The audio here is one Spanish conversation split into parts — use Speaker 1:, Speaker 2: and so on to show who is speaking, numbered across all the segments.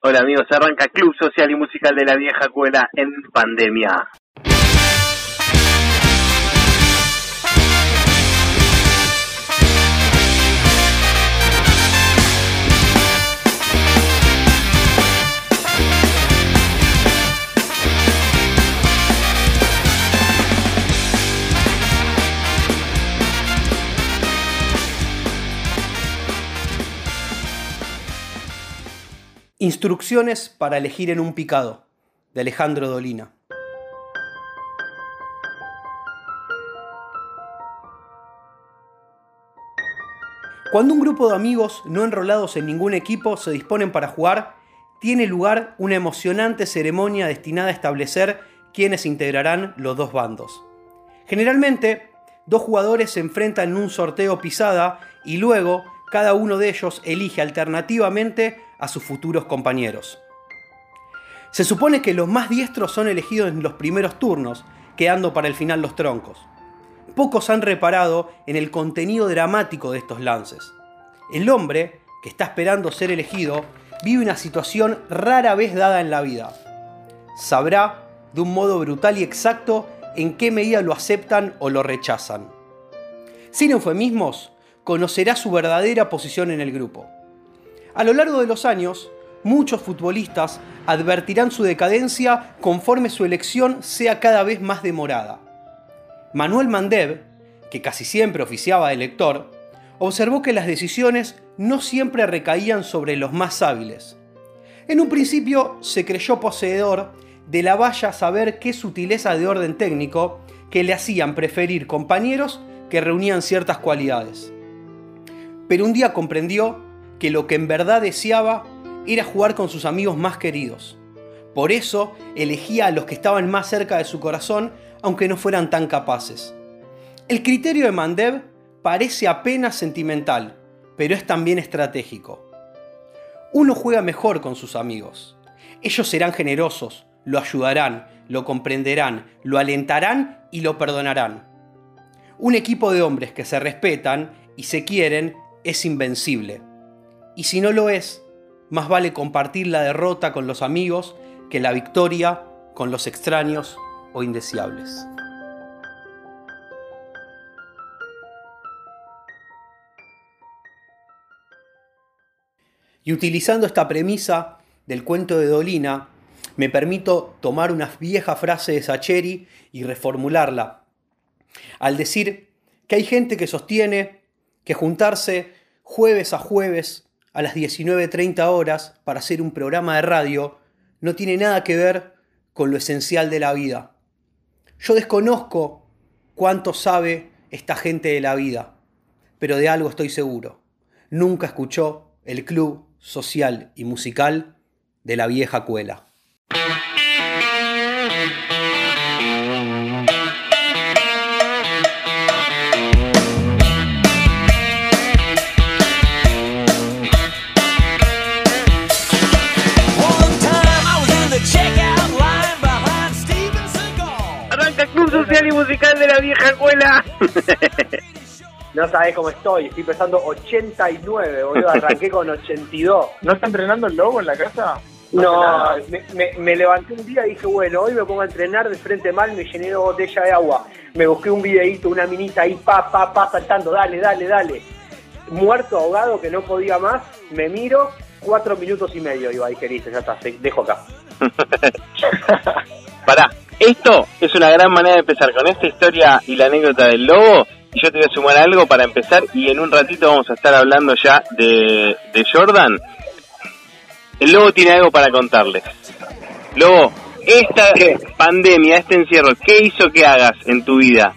Speaker 1: Hola amigos, arranca Club Social y Musical de la Vieja Cuela en pandemia.
Speaker 2: Instrucciones para elegir en un picado, de Alejandro Dolina. Cuando un grupo de amigos no enrolados en ningún equipo se disponen para jugar, tiene lugar una emocionante ceremonia destinada a establecer quiénes integrarán los dos bandos. Generalmente, dos jugadores se enfrentan en un sorteo pisada y luego cada uno de ellos elige alternativamente a sus futuros compañeros. Se supone que los más diestros son elegidos en los primeros turnos, quedando para el final los troncos. Pocos han reparado en el contenido dramático de estos lances. El hombre, que está esperando ser elegido, vive una situación rara vez dada en la vida. Sabrá, de un modo brutal y exacto, en qué medida lo aceptan o lo rechazan. Sin eufemismos, conocerá su verdadera posición en el grupo. A lo largo de los años, muchos futbolistas advertirán su decadencia conforme su elección sea cada vez más demorada. Manuel Mandev, que casi siempre oficiaba de lector, observó que las decisiones no siempre recaían sobre los más hábiles. En un principio se creyó poseedor de la valla saber qué sutileza de orden técnico que le hacían preferir compañeros que reunían ciertas cualidades pero un día comprendió que lo que en verdad deseaba era jugar con sus amigos más queridos. Por eso elegía a los que estaban más cerca de su corazón, aunque no fueran tan capaces. El criterio de Mandev parece apenas sentimental, pero es también estratégico. Uno juega mejor con sus amigos. Ellos serán generosos, lo ayudarán, lo comprenderán, lo alentarán y lo perdonarán. Un equipo de hombres que se respetan y se quieren es invencible. Y si no lo es, más vale compartir la derrota con los amigos que la victoria con los extraños o indeseables. Y utilizando esta premisa del cuento de Dolina, me permito tomar una vieja frase de Sacheri y reformularla. Al decir que hay gente que sostiene que juntarse jueves a jueves a las 19.30 horas para hacer un programa de radio no tiene nada que ver con lo esencial de la vida. Yo desconozco cuánto sabe esta gente de la vida, pero de algo estoy seguro. Nunca escuchó el club social y musical de la vieja cuela.
Speaker 1: Musical de la vieja escuela.
Speaker 3: No sabes cómo estoy, estoy pesando 89, boludo, arranqué con 82.
Speaker 4: ¿No está entrenando el lobo en la casa?
Speaker 3: No, me, levanté un día y dije, bueno, hoy me pongo a entrenar de frente mal, me llené de botella de agua. Me busqué un videíto, una minita ahí, pa, pa, pa, saltando, dale, dale, dale. Muerto, ahogado, que no podía más, me miro, cuatro minutos y medio iba, dije, listo, ya está, dejo acá.
Speaker 1: Pará, esto es una gran manera de empezar con esta historia y la anécdota del lobo. Y yo te voy a sumar algo para empezar y en un ratito vamos a estar hablando ya de, Jordan. El lobo tiene algo para contarles. Lobo, esta pandemia, este encierro, ¿qué hizo que hagas en tu vida?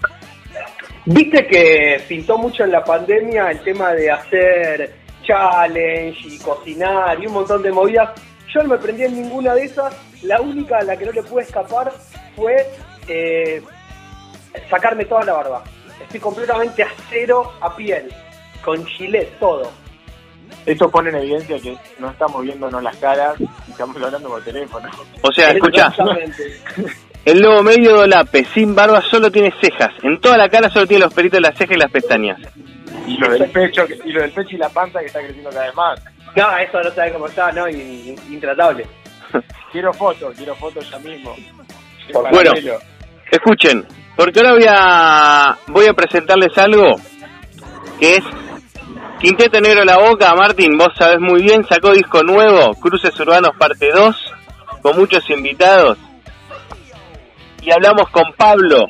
Speaker 3: Viste que pintó mucho en la pandemia el tema de hacer challenge y cocinar y un montón de movidas. Yo no me prendí en ninguna de esas. La única a la que no le pude escapar fue eh, sacarme toda la barba. Estoy completamente a cero a piel, con gilet, todo.
Speaker 4: Esto pone en evidencia que no estamos viéndonos las caras y estamos hablando por teléfono.
Speaker 1: O sea, escucha. El lobo medio dolape, sin barba, solo tiene cejas. En toda la cara solo tiene los pelitos de las cejas y las pestañas.
Speaker 4: Y lo del pecho y lo del pecho y la panza que está creciendo cada vez más.
Speaker 3: No, eso no sabe cómo está, ¿no? In- intratable.
Speaker 4: Quiero fotos, quiero fotos ya mismo.
Speaker 1: Bueno. Escuchen, porque ahora voy a, voy a presentarles algo que es Quinteto Negro La Boca. Martín, vos sabés muy bien, sacó disco nuevo, Cruces Urbanos parte 2, con muchos invitados. Y hablamos con Pablo,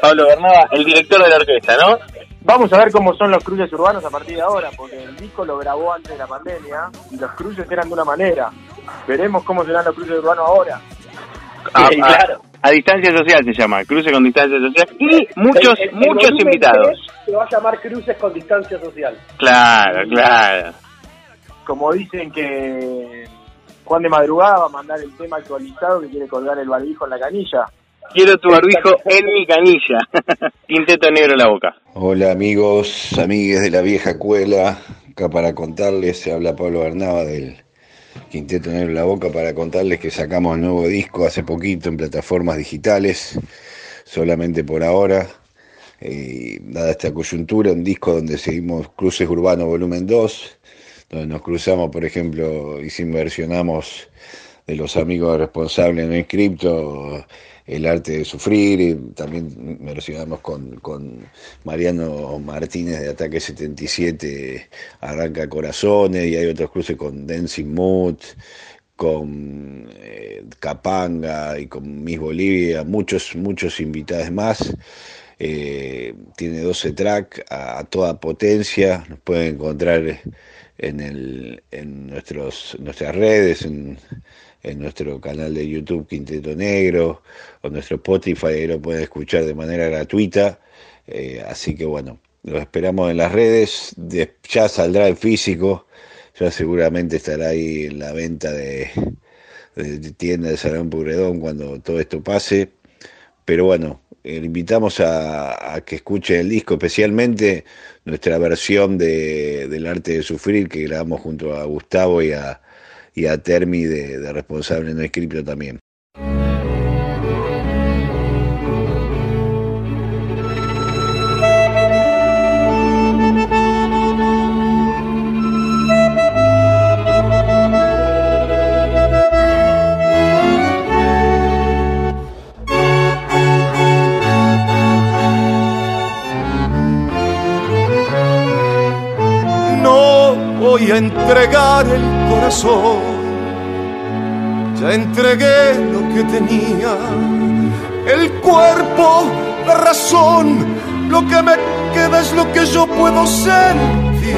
Speaker 1: Pablo Bernada, el director de la orquesta, ¿no?
Speaker 4: Vamos a ver cómo son los cruces urbanos a partir de ahora, porque el disco lo grabó antes de la pandemia y los cruces eran de una manera. Veremos cómo serán los cruces urbanos ahora.
Speaker 1: A,
Speaker 3: Sí, claro.
Speaker 1: a distancia social se llama, cruce con distancia social. Y muchos,
Speaker 3: El- el- el
Speaker 1: muchos invitados.
Speaker 3: Se va a llamar Cruces con Distancia Social.
Speaker 1: Claro, claro.
Speaker 4: Como dicen que Juan de Madrugada va a mandar el tema actualizado que quiere colgar el barbijo en la canilla.
Speaker 1: Quiero tu barbijo en mi canilla. Quinteto Negro La Boca.
Speaker 5: Hola amigos, amigues de la vieja escuela, acá para contarles, se habla Pablo Bernaba del Quinteto Negro La Boca para contarles que sacamos nuevo disco hace poquito en plataformas digitales, solamente por ahora, eh, dada esta coyuntura, un disco donde seguimos Cruces Urbanos Volumen 2, donde nos cruzamos, por ejemplo, y versionamos de los amigos responsables no inscripto, El arte de sufrir, y también versionamos con, con Mariano Martínez de Ataque 77, Arranca Corazones, y hay otros cruces con Dancing Mood, con eh, Capanga y con Miss Bolivia, muchos, muchos invitados más. Eh, tiene 12 tracks a, a toda potencia, nos pueden encontrar en, el, en nuestros, nuestras redes, en, en nuestro canal de YouTube Quinteto Negro o nuestro Spotify, ahí lo pueden escuchar de manera gratuita. Eh, así que bueno, los esperamos en las redes, de- ya saldrá el físico, ya seguramente estará ahí en la venta de, de, tienda de Salón Pugredón cuando todo esto pase. Pero bueno, eh, invitamos a, a que escuchen el disco, especialmente nuestra versión de, del arte de sufrir que grabamos junto a Gustavo y a, y a Termi de, Responsable No Escrito también.
Speaker 6: No voy a entregar el corazón, ya entregué lo que tenía, el cuerpo, la razón, lo que me queda es lo que yo puedo sentir.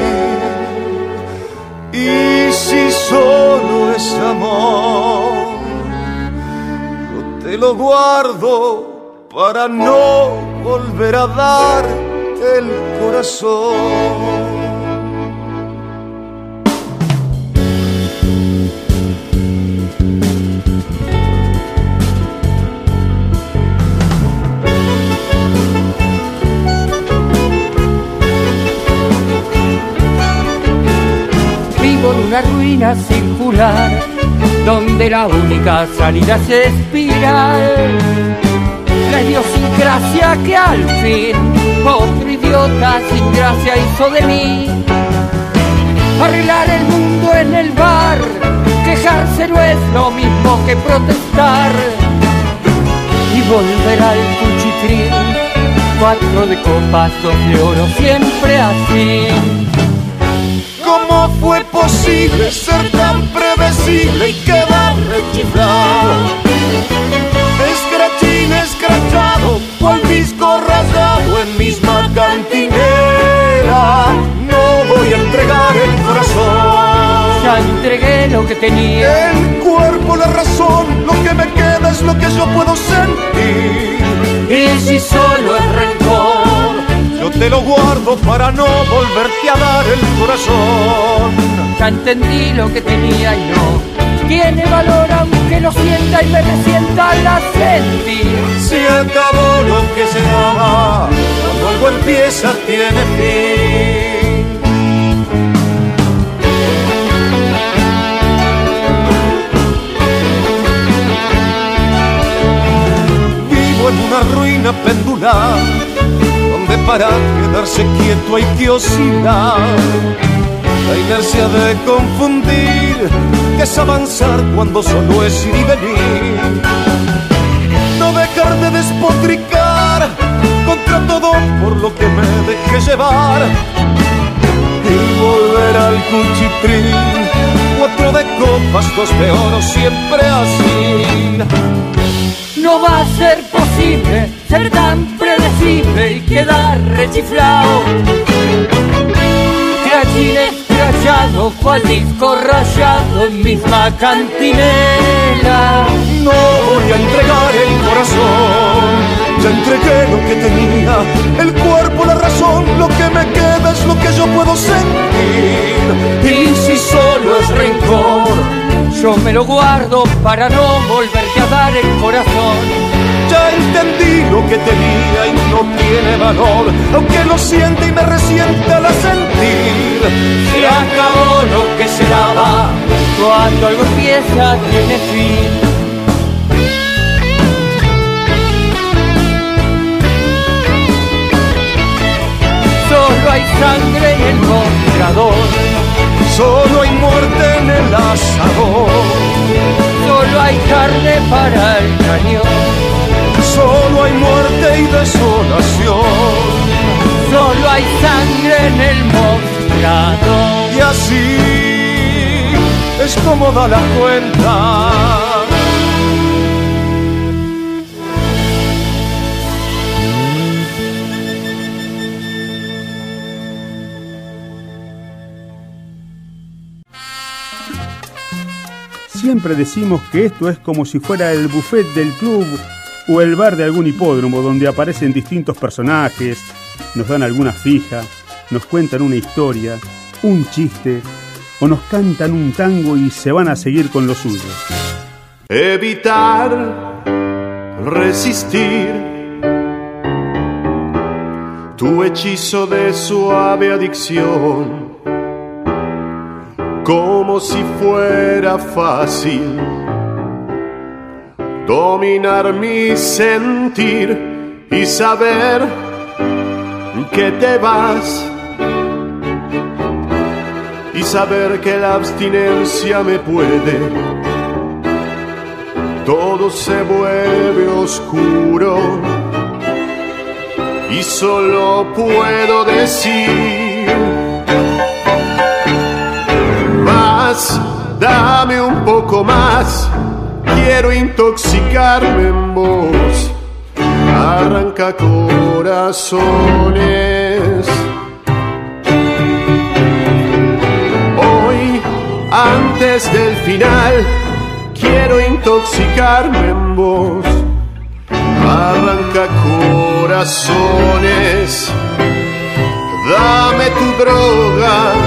Speaker 6: Y si solo es amor, yo te lo guardo para no volver a dar el corazón.
Speaker 7: Una ruina circular donde la única salida es espiral. La idiosincrasia que al fin otro idiota sin gracia hizo de mí. Arreglar el mundo en el bar, quejarse no es lo mismo que protestar. Y volver al cuchitril, cuatro de copas, dos de oro, siempre así.
Speaker 6: ¿Cómo fue posible ser tan previsible y quedar rechiflado? Escrachín escrachado, cual disco rasgado en misma cantinera. No voy a entregar el corazón.
Speaker 7: Ya entregué lo que tenía.
Speaker 6: El cuerpo, la razón, lo que me queda es lo que yo puedo sentir.
Speaker 7: Y si solo es rencor,
Speaker 6: Yo te lo guardo para no volverte a dar el corazón.
Speaker 7: ya entendí lo que tenía y no tiene valor aunque lo sienta y me resienta la sentir.
Speaker 6: Se acabó lo que se ama, cuando algo empieza tiene fin. Vivo en una ruina pendular, para quedarse quieto hay que oscilar.
Speaker 8: la inercia de confundir, es avanzar cuando solo es ir y venir. No dejar de despotricar contra todo por lo que me dejé llevar y volver al cuchiprín. Cuatro de copas, dos de oro, siempre así.
Speaker 7: No va a ser posible ser tan predecible y quedar rechiflado. Crachín escrachado, cual disco rayado en misma cantinela.
Speaker 8: No voy a entregar el corazón ya entregué lo que tenía, el cuerpo, la razón, lo que me queda es lo que yo puedo sentir.
Speaker 7: Y si solo es rencor, yo me lo guardo para no volverte a dar el corazón.
Speaker 8: Ya entendí lo que tenía y no tiene valor, aunque lo siente y me resiente al sentir.
Speaker 7: Se acabó lo que se daba, cuando algo empieza tiene fin. Solo hay sangre en el mostrador.
Speaker 8: Solo hay muerte en el asador.
Speaker 7: Solo hay carne para el cañón.
Speaker 8: Solo hay muerte y desolación.
Speaker 7: Solo hay sangre en el mostrador.
Speaker 8: Y así es como da la cuenta.
Speaker 9: Siempre decimos que esto es como si fuera el buffet del club o el bar de algún hipódromo donde aparecen distintos personajes, nos dan alguna fija, nos cuentan una historia, un chiste o nos cantan un tango y se van a seguir con lo suyo.
Speaker 8: Evitar, resistir tu hechizo de suave adicción como si fuera fácil dominar mi sentir y saber que te vas y saber que la abstinencia me puede. Todo se vuelve oscuro y solo puedo decir dame un poco más, quiero intoxicarme en vos. Arranca corazones. Hoy, antes del final, quiero intoxicarme en vos. Arranca corazones. Dame tu droga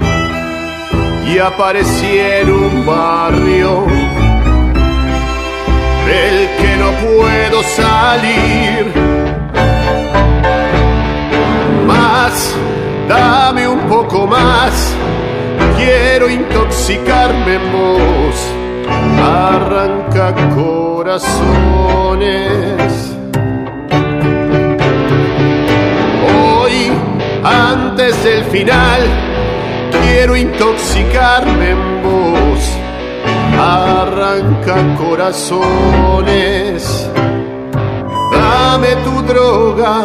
Speaker 8: y aparecí en un barrio del que no puedo salir. Más, dame un poco más, quiero intoxicarme en. Arranca corazones. Hoy, antes del final, quiero intoxicarme en vos. Arranca corazones, dame tu droga.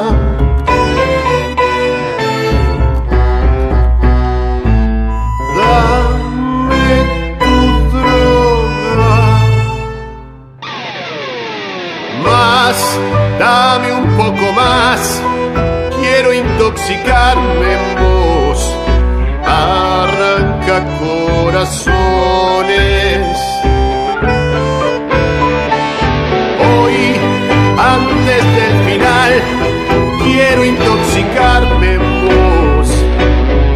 Speaker 8: Dame tu droga. Más, dame un poco más. Quiero intoxicarme. Arranca corazones. Hoy, antes del final, quiero intoxicarme en vos.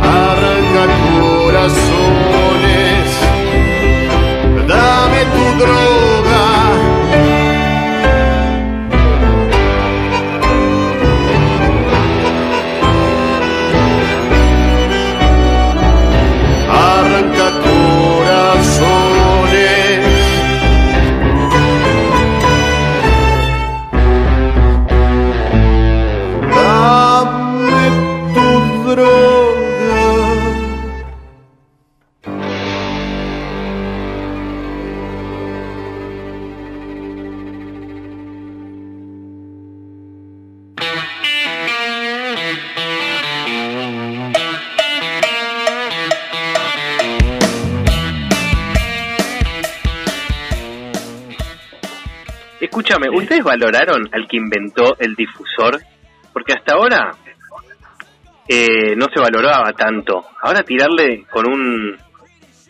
Speaker 8: Arranca corazones.
Speaker 1: ¿Ustedes valoraron al que inventó el difusor? Porque hasta ahora eh, no se valoraba tanto. Ahora tirarle con un,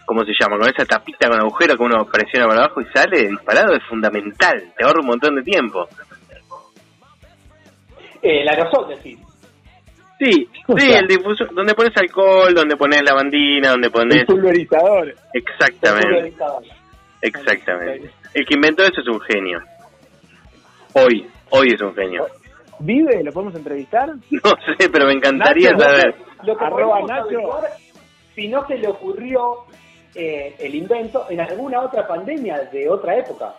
Speaker 1: ¿cómo se llama? Con esa tapita con agujero que uno presiona para abajo y sale disparado es fundamental. Te ahorra un montón de tiempo.
Speaker 3: Eh, el aerosol, decís.
Speaker 1: Sí, sí, el difusor, donde pones alcohol, donde pones lavandina, donde pones...
Speaker 4: Un pulverizador.
Speaker 1: Exactamente, exactamente. El que inventó eso es un genio. Hoy, hoy es un genio.
Speaker 4: ¿Vive? ¿Lo podemos entrevistar?
Speaker 1: No sé, pero me encantaría
Speaker 4: Nacho,
Speaker 1: saber.
Speaker 3: Lo que
Speaker 4: Arroba Nacho.
Speaker 3: averiguar, si no se le ocurrió eh, el invento en alguna otra pandemia de otra época.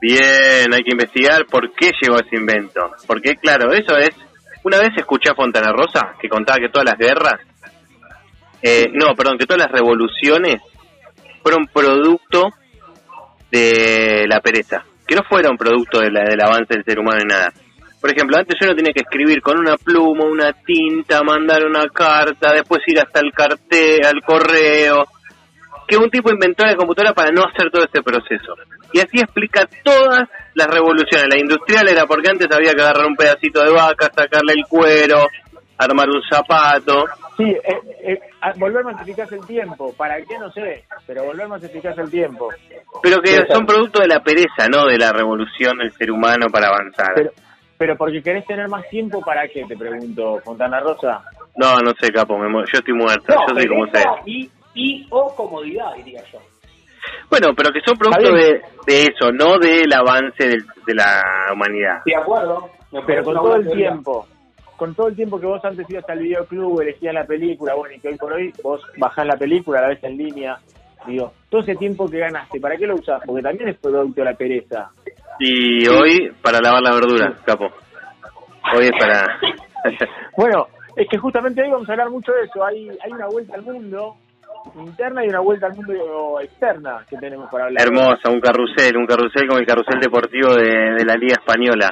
Speaker 1: Bien, hay que investigar por qué llegó ese invento. Porque, claro, eso es... Una vez escuché a Fontana Rosa que contaba que todas las guerras... eh, no, perdón, que todas las revoluciones fueron producto de la pereza. Que no fueron producto de la- del avance del ser humano ni nada. Por ejemplo, antes yo no tenía que escribir con una pluma, una tinta, mandar una carta, después ir hasta el cartel, al correo. Que un tipo inventó la computadora para no hacer todo este proceso. Y así explica todas las revoluciones. La industrial era porque antes había que agarrar un pedacito de vaca, sacarle el cuero, armar un zapato.
Speaker 4: Sí, eh, eh, a- volver más eficaz el tiempo. ¿Para qué? No sé, pero volver más eficaz el tiempo.
Speaker 1: Pero que son producto de la pereza, no de la revolución del ser humano para avanzar.
Speaker 4: Pero, pero porque querés tener más tiempo, ¿para qué? Te pregunto, Fontana Rosa.
Speaker 1: No, no sé, capo, me mu- yo estoy muerto,
Speaker 3: No,
Speaker 1: yo soy como
Speaker 3: pereza
Speaker 1: sé.
Speaker 3: y, y o comodidad, diría yo.
Speaker 1: Bueno, pero que son producto de, eso, no del avance del- de la humanidad.
Speaker 3: De acuerdo.
Speaker 4: Pero con todo el
Speaker 3: teoría.
Speaker 4: tiempo, con todo el tiempo que vos antes ibas al videoclub, elegías la película, bueno, y que hoy por hoy vos bajás la película, la ves en línea, digo, todo ese tiempo que ganaste, ¿para qué lo usás? Porque también es producto de la pereza.
Speaker 1: Y hoy, para lavar la verdura, capo. Hoy es para...
Speaker 4: Bueno, es que justamente hoy vamos a hablar mucho de eso, hay, hay una vuelta al mundo interna y una vuelta al mundo externa que tenemos para hablar.
Speaker 1: Hermosa, un carrusel, un carrusel como el carrusel deportivo de, de la Liga Española.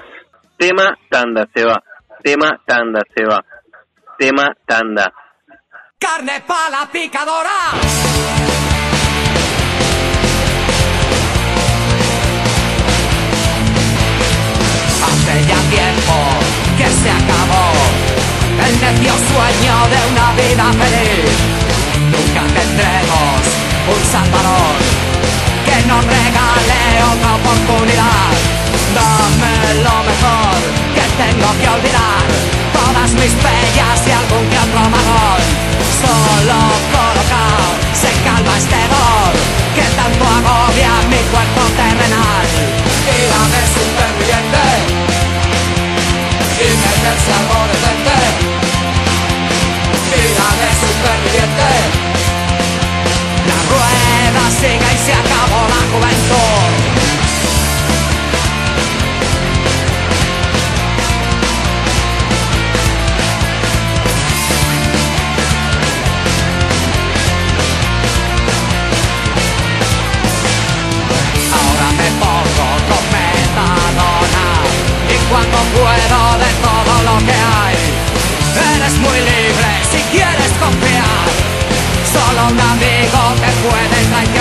Speaker 1: Tema, tanda, se va. Tema, tanda, se va. Tema, tanda.
Speaker 10: Carne pa' la picadora. Hace ya tiempo que se acabó el necio sueño de una vida feliz. Nunca tendremos un salvador que nos regale otra oportunidad. Dame lo mejor tengo que olvidar. Todas mis pellas y algún que otro. Solo colocar se calma este dolor que tanto agobia mi cuerpo terrenal. Y dame superviviente y meterse algo decente. Vida de superviviente. La rueda sigue y se acabó la juventud. Cuando puedo de todo lo que hay. Eres muy libre si quieres confiar. Solo un amigo te puede traicionar.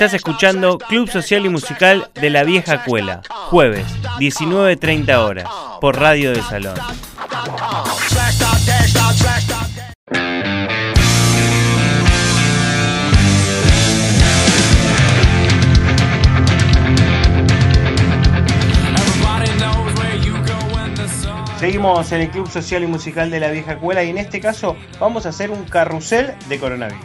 Speaker 10: Estás escuchando Club Social y Musical de la Vieja Cuela, jueves, 19.30 horas, por Radio de Salón.
Speaker 11: Seguimos en el Club Social y Musical de la Vieja Cuela y en este caso vamos a hacer un carrusel de coronavirus.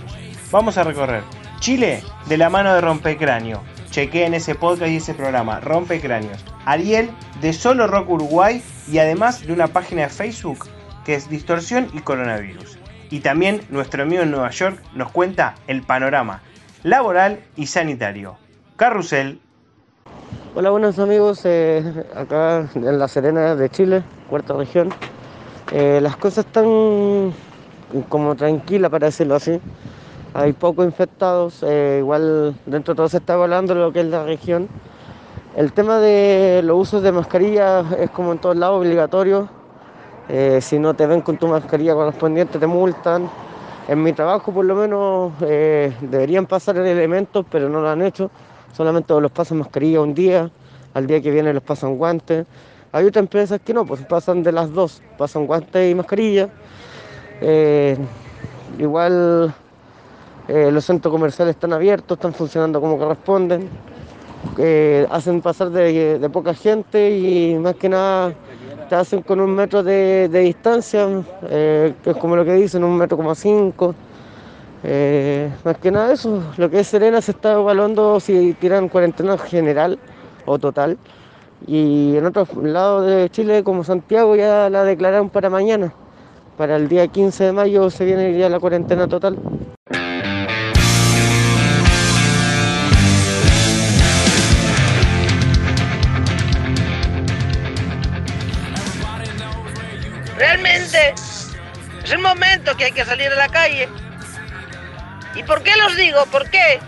Speaker 11: Vamos a recorrer Chile de la mano de Rompecráneo. Chequé en ese podcast y ese programa, Rompecráneos. Ariel de Solo Rock Uruguay y además de una página de Facebook que es Distorsión y Coronavirus. Y también nuestro amigo en Nueva York nos cuenta el panorama laboral y sanitario. Carrusel
Speaker 12: Hola, buenos amigos, eh, acá en La Serena de Chile, cuarta región. Eh, las cosas están como tranquilas, para decirlo así. Hay pocos infectados, eh, igual dentro de todo se está evaluando lo que es la región. El tema de los usos de mascarilla es como en todos lados obligatorio. si no te ven con tu mascarilla correspondiente te multan. En mi trabajo por lo menos deberían pasar elementos, pero no lo han hecho solamente los pasan mascarilla un día, al día que viene los pasan guantes. Hay otras empresas que no, pues pasan de las dos, pasan guantes y mascarilla. Eh, igual eh, los centros comerciales están abiertos, están funcionando como corresponden. Eh, hacen pasar de, poca gente y más que nada te hacen con un metro de, distancia, que es como lo que dicen, un metro como cinco. Eh, más que nada eso, lo que es Serena se está evaluando si tiran cuarentena general o total. Y en otros lados de Chile, como Santiago, ya la declararon para mañana. Para el día 15 de mayo se viene ya la cuarentena total.
Speaker 13: Es el momento que hay que salir a la calle ¿Y por qué los digo? ¿Por qué?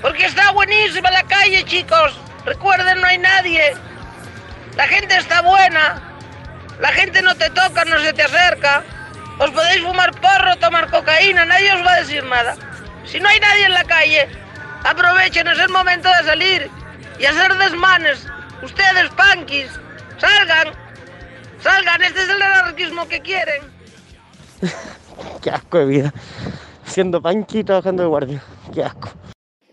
Speaker 13: Porque está buenísima la calle, chicos. Recuerden, no hay nadie. La gente está buena. La gente no te toca, no se te acerca. Os podéis fumar porro, tomar cocaína, nadie os va a decir nada. Si no hay nadie en la calle, aprovechen, es el momento de salir y hacer desmanes. Ustedes, punkis, salgan. Salgan, este es el anarquismo que quieren.
Speaker 12: Qué asco de vida siendo panqui trabajando de guardia. Qué asco.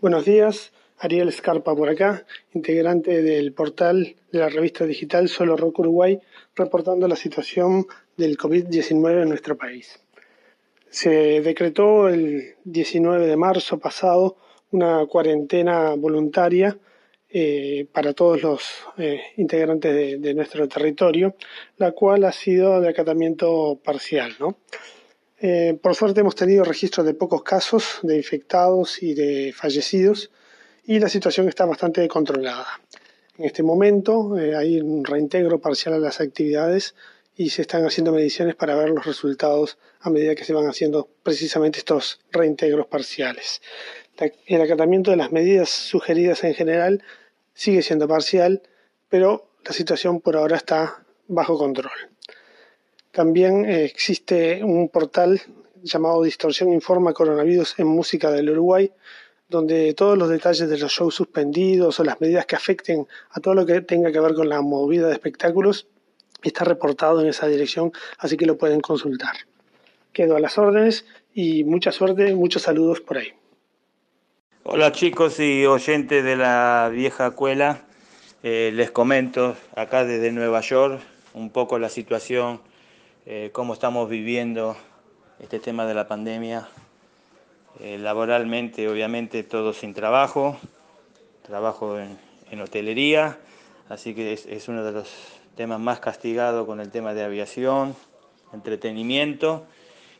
Speaker 14: Buenos días, Ariel Scarpa por acá, integrante del portal de la revista digital Solo Rock Uruguay, reportando la situación del COVID-19 en nuestro país. Se decretó el 19 de marzo pasado una cuarentena voluntaria eh, para todos los eh, integrantes de, de, nuestro territorio, la cual ha sido de acatamiento parcial. ¿no? Eh, por suerte hemos tenido registro de pocos casos de infectados y de fallecidos y la situación está bastante controlada. En este momento eh, hay un reintegro parcial a las actividades y se están haciendo mediciones para ver los resultados a medida que se van haciendo precisamente estos reintegros parciales. El acatamiento de las medidas sugeridas en general sigue siendo parcial, pero la situación por ahora está bajo control. También eh, existe un portal llamado Distorsión Informa Coronavirus en Música del Uruguay, donde todos los detalles de los shows suspendidos o las medidas que afecten a todo lo que tenga que ver con la movida de espectáculos está reportado en esa dirección, así que lo pueden consultar. Quedo a las órdenes y mucha suerte, muchos saludos por ahí.
Speaker 11: Hola chicos y oyentes de la vieja cuela, eh, les comento acá desde Nueva York un poco la situación eh, cómo estamos viviendo este tema de la pandemia. Eh, laboralmente, obviamente, todo sin trabajo, trabajo en, hotelería, así que es, uno de los temas más castigados con el tema de aviación, entretenimiento,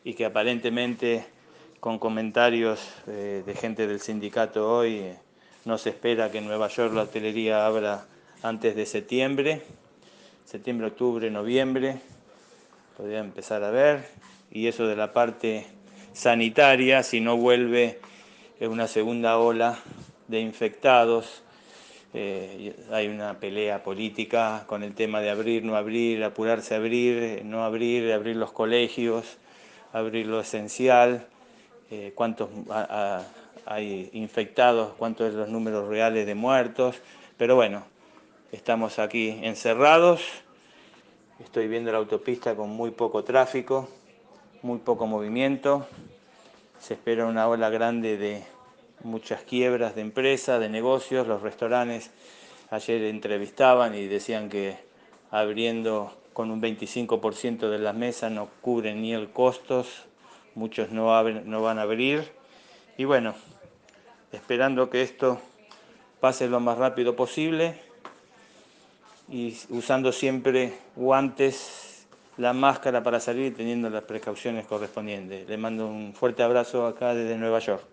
Speaker 11: y que aparentemente con comentarios eh, de gente del sindicato hoy no se espera que en Nueva York la hotelería abra antes de septiembre, septiembre, octubre, noviembre, podría empezar a ver, y eso de la parte sanitaria, si no vuelve una segunda ola de infectados, eh, hay una pelea política con el tema de abrir, no abrir, apurarse a abrir, no abrir, abrir los colegios, abrir lo esencial, eh, cuántos hay infectados, cuántos son los números reales de muertos, pero bueno, estamos aquí encerrados, estoy viendo la autopista con muy poco tráfico, muy poco movimiento, se espera una ola grande de muchas quiebras de empresas, de negocios, los restaurantes ayer entrevistaban y decían que abriendo con un 25% de las mesas no cubren ni el costos, muchos no, no van a abrir. Y bueno, esperando que esto pase lo más rápido posible y usando siempre guantes, la máscara para salir y teniendo las precauciones correspondientes. Le mando un fuerte abrazo acá desde Nueva York.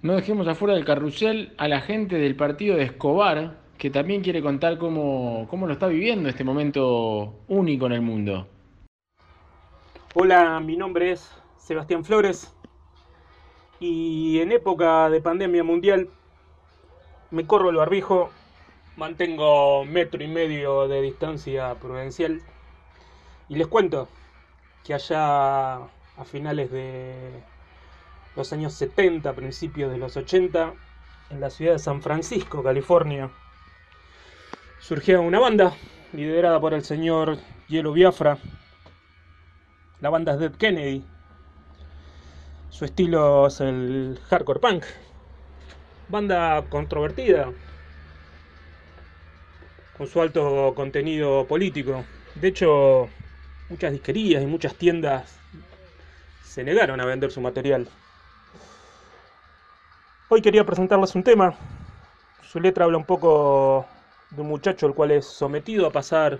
Speaker 15: No dejemos afuera del carrusel a la gente del partido de Escobar, que también quiere contar cómo, cómo lo está viviendo este momento único en el mundo.
Speaker 16: Hola, mi nombre es Sebastián Flores y en época de pandemia mundial me corro el barbijo, mantengo metro y medio de distancia prudencial y les cuento que allá a finales de los años 70, principios de los 80, en la ciudad de San Francisco, California, surgía una banda liderada por el señor Hielo Biafra. La banda es Dead Kennedy. Su estilo es el hardcore punk. Banda controvertida, con su alto contenido político. De hecho, muchas disquerías y muchas tiendas se negaron a vender su material. Hoy quería presentarles un tema. Su letra habla un poco de un muchacho el cual es sometido a pasar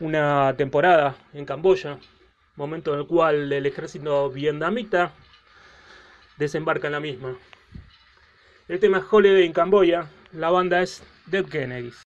Speaker 16: una temporada en Camboya, momento en el cual el ejército vietnamita desembarca en la misma. El tema es Holiday en Camboya, la banda es Dead Kennedys.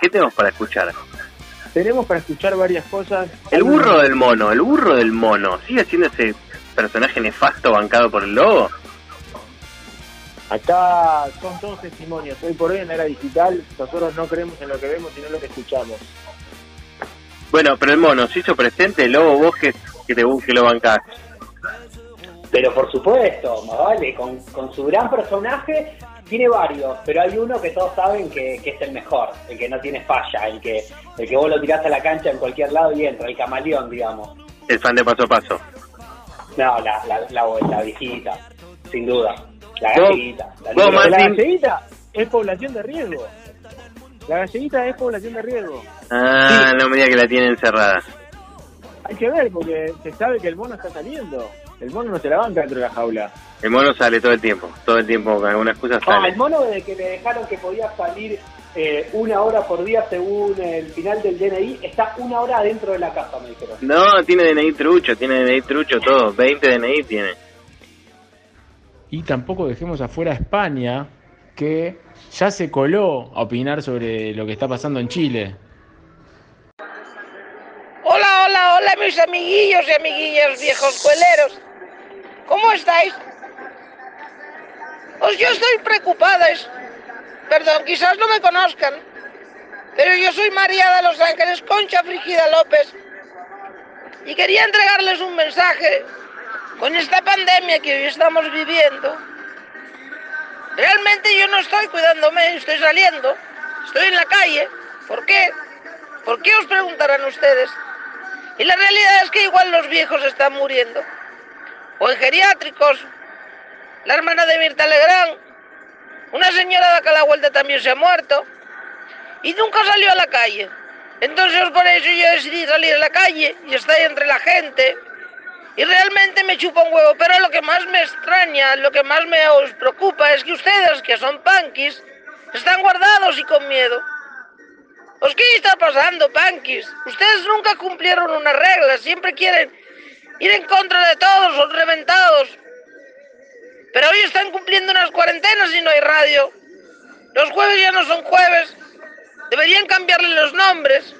Speaker 1: ¿Qué tenemos para escuchar? Tenemos para escuchar
Speaker 4: varias cosas.
Speaker 1: El burro del mono, el burro del mono, ¿sigue siendo ese personaje nefasto bancado por el lobo?
Speaker 4: Acá son todos testimonios. Hoy por hoy en la era digital, nosotros no creemos en lo que vemos, sino en lo que escuchamos.
Speaker 1: Bueno, pero el mono se hizo presente, el lobo vos que, que te que lo bancás.
Speaker 3: Pero por supuesto, más vale, con, con su gran personaje tiene varios, pero hay uno que todos saben que, que es el mejor, el que no tiene falla, el que, el que vos lo tirás a la cancha en cualquier lado y entra, el camaleón, digamos.
Speaker 1: El fan de paso a paso.
Speaker 3: No, la, la, la, la viejita, sin duda. La galleguita. La,
Speaker 1: vos.
Speaker 4: La galleguita es población de riesgo. La galleguita es población de riesgo.
Speaker 1: Ah, no me diga que la tiene encerrada.
Speaker 4: Hay que ver, porque se sabe que el mono está saliendo. El mono no se la banca dentro de la jaula.
Speaker 1: El mono sale todo el tiempo, todo el tiempo con alguna excusa
Speaker 3: Ah,
Speaker 1: sale.
Speaker 3: el mono de que le dejaron que podía salir eh, una hora por día según el final del DNI, está una hora adentro de la casa, me dijeron.
Speaker 1: No, tiene DNI trucho, tiene DNI trucho todo, 20 DNI tiene.
Speaker 15: Y tampoco dejemos afuera a España, que ya se coló a opinar sobre lo que está pasando en Chile.
Speaker 13: Hola, hola, hola, mis amiguillos y amiguillas viejos cueleros. ¿Cómo estáis? Pues yo estoy preocupada. Perdón, quizás no me conozcan. Pero yo soy María de Los Ángeles Concha Frigida López. Y quería entregarles un mensaje con esta pandemia que hoy estamos viviendo. Realmente yo no estoy cuidándome, estoy saliendo. Estoy en la calle. ¿Por qué? ¿Por qué os preguntarán ustedes? Y la realidad es que igual los viejos están muriendo. O en geriátricos. La hermana de Mirta Legrand. Una señora de acá a la vuelta también se ha muerto. Y nunca salió a la calle. Entonces por eso yo decidí salir a la calle y estar entre la gente. Y realmente me chupa un huevo. Pero lo que más me extraña, lo que más me os preocupa es que ustedes, que son punkis, están guardados y con miedo. ¿Pues qué está pasando, Pankis? Ustedes nunca cumplieron unas reglas, siempre quieren ir en contra de todos, son reventados. Pero hoy están cumpliendo unas cuarentenas y no hay radio. Los jueves ya no son jueves. Deberían cambiarle los nombres.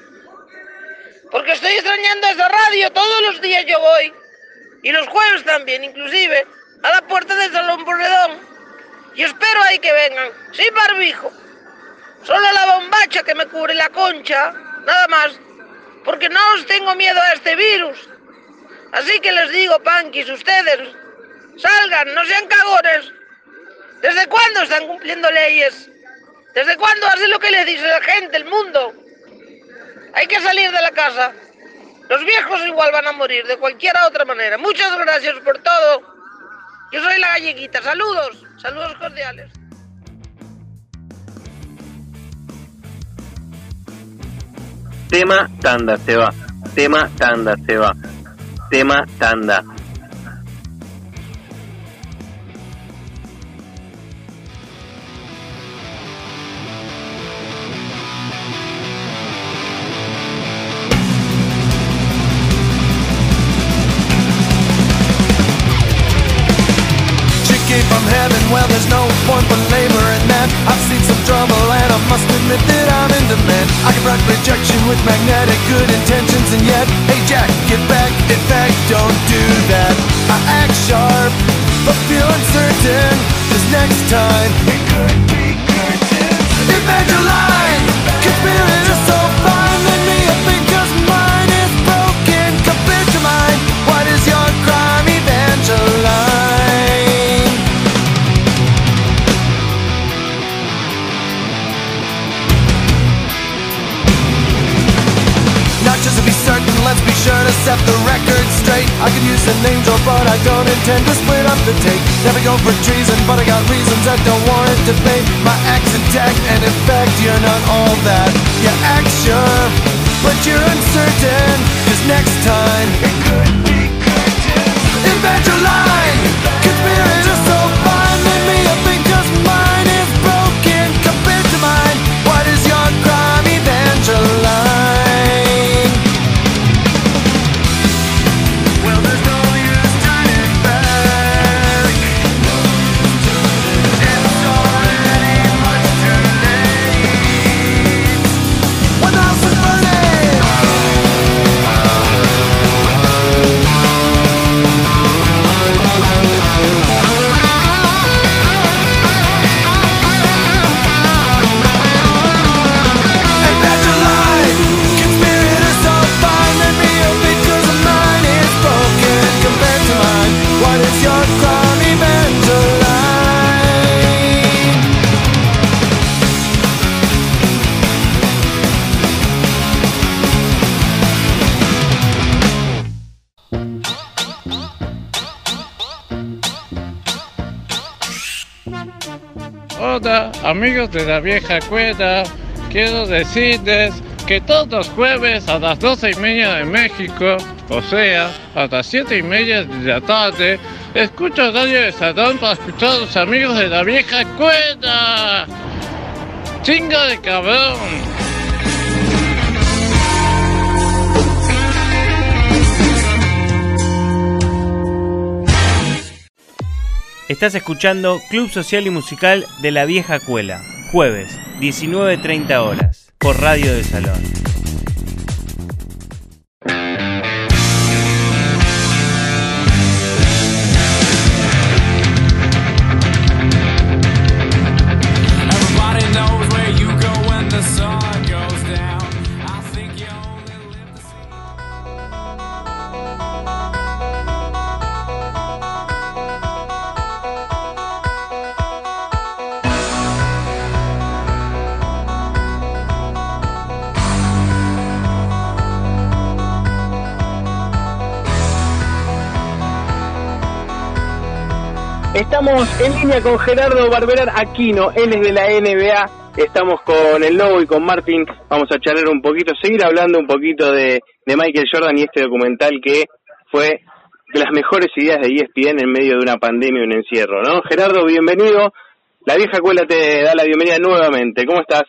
Speaker 13: Porque estoy extrañando esa radio, todos los días yo voy. Y los jueves también, inclusive, a la puerta del Salón Borredón. Y espero ahí que vengan, sin barbijo. Solo la bombacha que me cubre la concha, nada más. Porque no os tengo miedo a este virus. Así que les digo, panquis, ustedes, salgan, no sean cagones. ¿Desde cuándo están cumpliendo leyes? ¿Desde cuándo hacen lo que les dice la gente, el mundo? Hay que salir de la casa. Los viejos igual van a morir de cualquier otra manera. Muchas gracias por todo. Yo soy la galleguita. Saludos, saludos cordiales.
Speaker 1: Tema tanda se va, tema tanda se va, tema tanda.
Speaker 8: Never go for treason, but I got reasons that don't warrant
Speaker 17: debate my accent, tag, and. You're
Speaker 18: de la vieja cuela. Quiero decirles que todos los jueves a las doce y media de México, o sea, a las siete y media de la tarde, escucho Radio de Salón para escuchar a los amigos de la vieja cuela. ¡Chinga de cabrón!
Speaker 19: Estás escuchando Club Social y Musical de la Vieja Cuela, jueves, 19.30 horas, por Radio de Salón.
Speaker 1: Línea con Gerardo Barberar Aquino, él es de la NBA. Estamos con el Lobo y con Martín. Vamos a charlar un poquito, seguir hablando un poquito de, de Michael Jordan y este documental que fue de las mejores ideas de ESPN en medio de una pandemia y un encierro, ¿no? Gerardo, bienvenido. La vieja cuela te da la bienvenida nuevamente. ¿Cómo estás?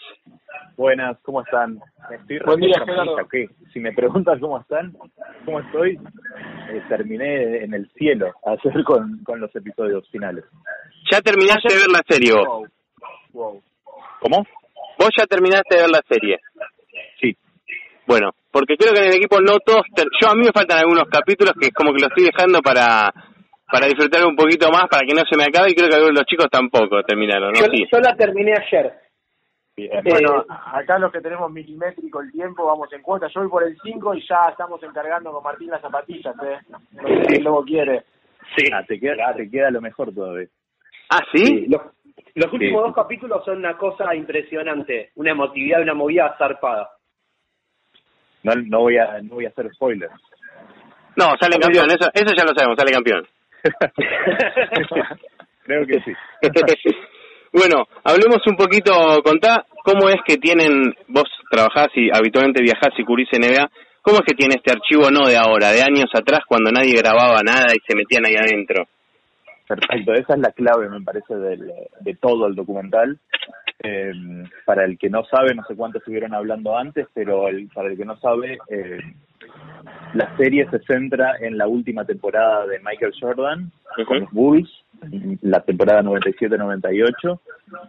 Speaker 20: Buenas, ¿cómo están? Estoy
Speaker 1: Buen día, Gerardo.
Speaker 20: ¿qué? Si me preguntas cómo están, cómo estoy, eh, terminé en el cielo ayer con, con los episodios finales.
Speaker 1: Ya terminaste de ver la serie vos.
Speaker 20: Wow. ¿Cómo?
Speaker 1: Vos ya terminaste de ver la serie.
Speaker 20: Sí.
Speaker 1: Bueno, porque creo que en el equipo no todos... ter- Yo a mí me faltan algunos capítulos que es como que lo estoy dejando para para disfrutar un poquito más, para que no se me acabe y creo que algunos de los chicos tampoco terminaron, ¿no?
Speaker 3: Yo,
Speaker 1: Sí.
Speaker 3: yo la terminé ayer.
Speaker 4: Bueno, acá los que tenemos milimétrico el tiempo, vamos en cuota. Yo voy por el 5 y ya estamos encargando con Martín las zapatillas, ¿eh? Sé si el lobo quiere.
Speaker 20: Sí. Ah, te queda, te queda lo mejor todavía.
Speaker 1: ¿Ah, sí?
Speaker 3: Los, los últimos
Speaker 20: Sí.
Speaker 3: dos capítulos son una cosa impresionante. Una emotividad, una movida zarpada.
Speaker 20: No, no voy a no voy a hacer spoilers.
Speaker 1: No, sale campeón, eso, eso ya lo sabemos, sale campeón.
Speaker 20: Creo que sí.
Speaker 1: bueno, hablemos un poquito, contá cómo es que tienen, vos trabajás y habitualmente viajás y cubrís NBA, ¿cómo es que tiene este archivo no de ahora, de años atrás cuando nadie grababa nada y se metían ahí adentro?
Speaker 20: Perfecto, esa es la clave, me parece, del, de todo el documental. Eh, para el que no sabe, no sé cuánto estuvieron hablando antes, pero el, para el que no sabe, eh, la serie se centra en la última temporada de Michael Jordan con los Bulls, la temporada 97-98,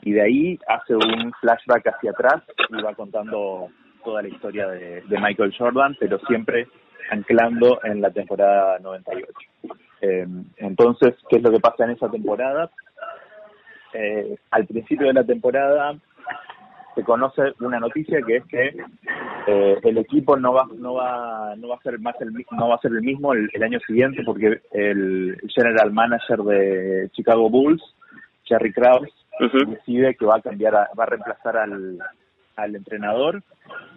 Speaker 20: y de ahí hace un flashback hacia atrás y va contando toda la historia de, de Michael Jordan, pero siempre anclando en la temporada 98. Eh, entonces, ¿qué es lo que pasa en esa temporada? Eh, al principio de la temporada se conoce una noticia que es que eh, el equipo no va no va no va a ser más el no va a ser el mismo el, el año siguiente porque el general manager de Chicago Bulls Jerry Krause decide que va a cambiar a- va a reemplazar al al entrenador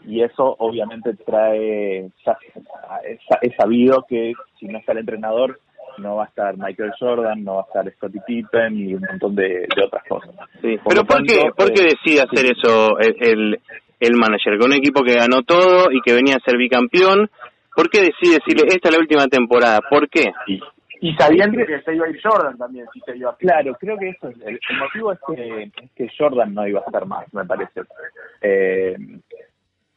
Speaker 20: y eso obviamente trae es sabido que si no está el entrenador no va a estar Michael Jordan, no va a estar Scottie Pippen y un montón de, de otras cosas.
Speaker 1: Sí.
Speaker 20: Por
Speaker 1: Pero ¿por qué, por qué
Speaker 20: eh,
Speaker 1: decide hacer eso el, el, el manager? Con un equipo que ganó todo y que venía a ser bicampeón, ¿por qué decide decirle esta es la última temporada? ¿Por qué?
Speaker 4: Y sabiendo que se iba a ir Jordan también, si se iba a
Speaker 20: Claro, creo que eso es, el, el motivo es que, es que Jordan no iba a estar más, me parece. Eh,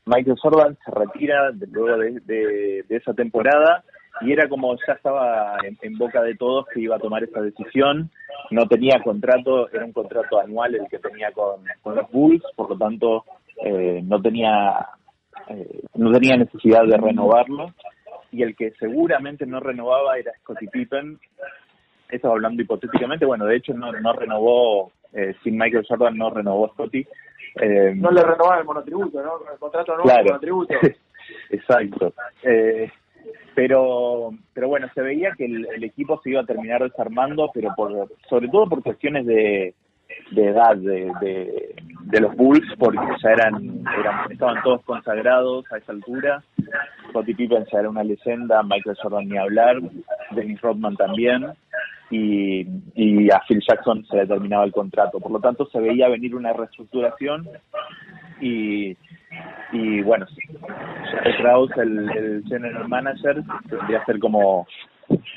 Speaker 20: Michael Jordan se retira de- luego de, de- de esa temporada y era como ya estaba en, en boca de todos que iba a tomar esa decisión. No tenía contrato, era un contrato anual el que tenía con, con los Bulls, por lo tanto eh, no tenía eh, no tenía necesidad de renovarlo y el que seguramente no renovaba era Scottie Pippen. Eso hablando hipotéticamente, bueno, de hecho no, no renovó, eh, sin Michael Jordan no renovó Scottie. Eh,
Speaker 4: No le renovaban el monotributo, ¿no? El contrato nuevo
Speaker 20: Claro.
Speaker 4: monotributo.
Speaker 20: Exacto. Eh, pero pero bueno, se veía que el, equipo se iba a terminar desarmando, pero por sobre todo por cuestiones de, de edad de, de, de los Bulls, porque ya eran, eran estaban todos consagrados a esa altura. Scottie Pippen ya era una leyenda, Michael Jordan ni hablar, Dennis Rodman también, y, y a Phil Jackson se le terminaba el contrato. Por lo tanto, se veía venir una reestructuración y, y bueno, Krause, el, el general manager, tendría que ser como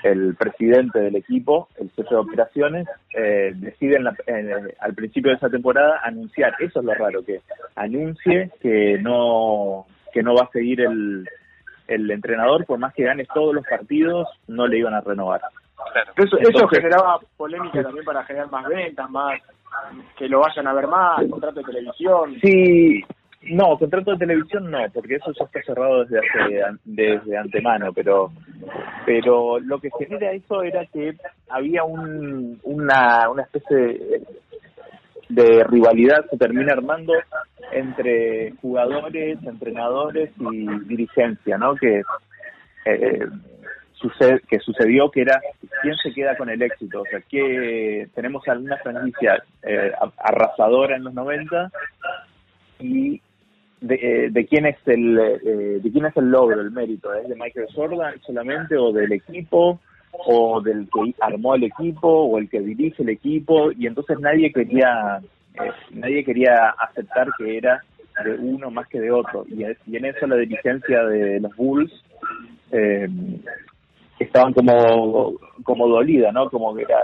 Speaker 20: el presidente del equipo, el jefe de operaciones, eh, decide en la- en- al principio de esa temporada anunciar, eso es lo raro, que anuncie que no que no va a seguir el, el entrenador, por más que gane todos los partidos, no le iban a renovar.
Speaker 4: Eso, generaba polémica también para generar más ventas, más que lo vayan a ver más, contrato de televisión.
Speaker 20: Sí, no, contrato de televisión no, porque eso ya está cerrado desde hace, desde antemano, pero pero lo que genera eso era que había un, una, una especie de, de rivalidad se termina armando entre jugadores, entrenadores y dirigencia, ¿no? Que eh, sucede, que sucedió que era quién se queda con el éxito, o sea, que tenemos alguna franquicia eh, arrasadora en los 90 y de, eh, de quién es el eh, de quién es el logro, el mérito, es de Michael Jordan solamente o del equipo o del que armó el equipo o el que dirige el equipo y entonces nadie quería eh, nadie quería aceptar que era de uno más que de otro. Y en eso la dirigencia de los Bulls eh, estaban como como dolida, ¿no? Como que era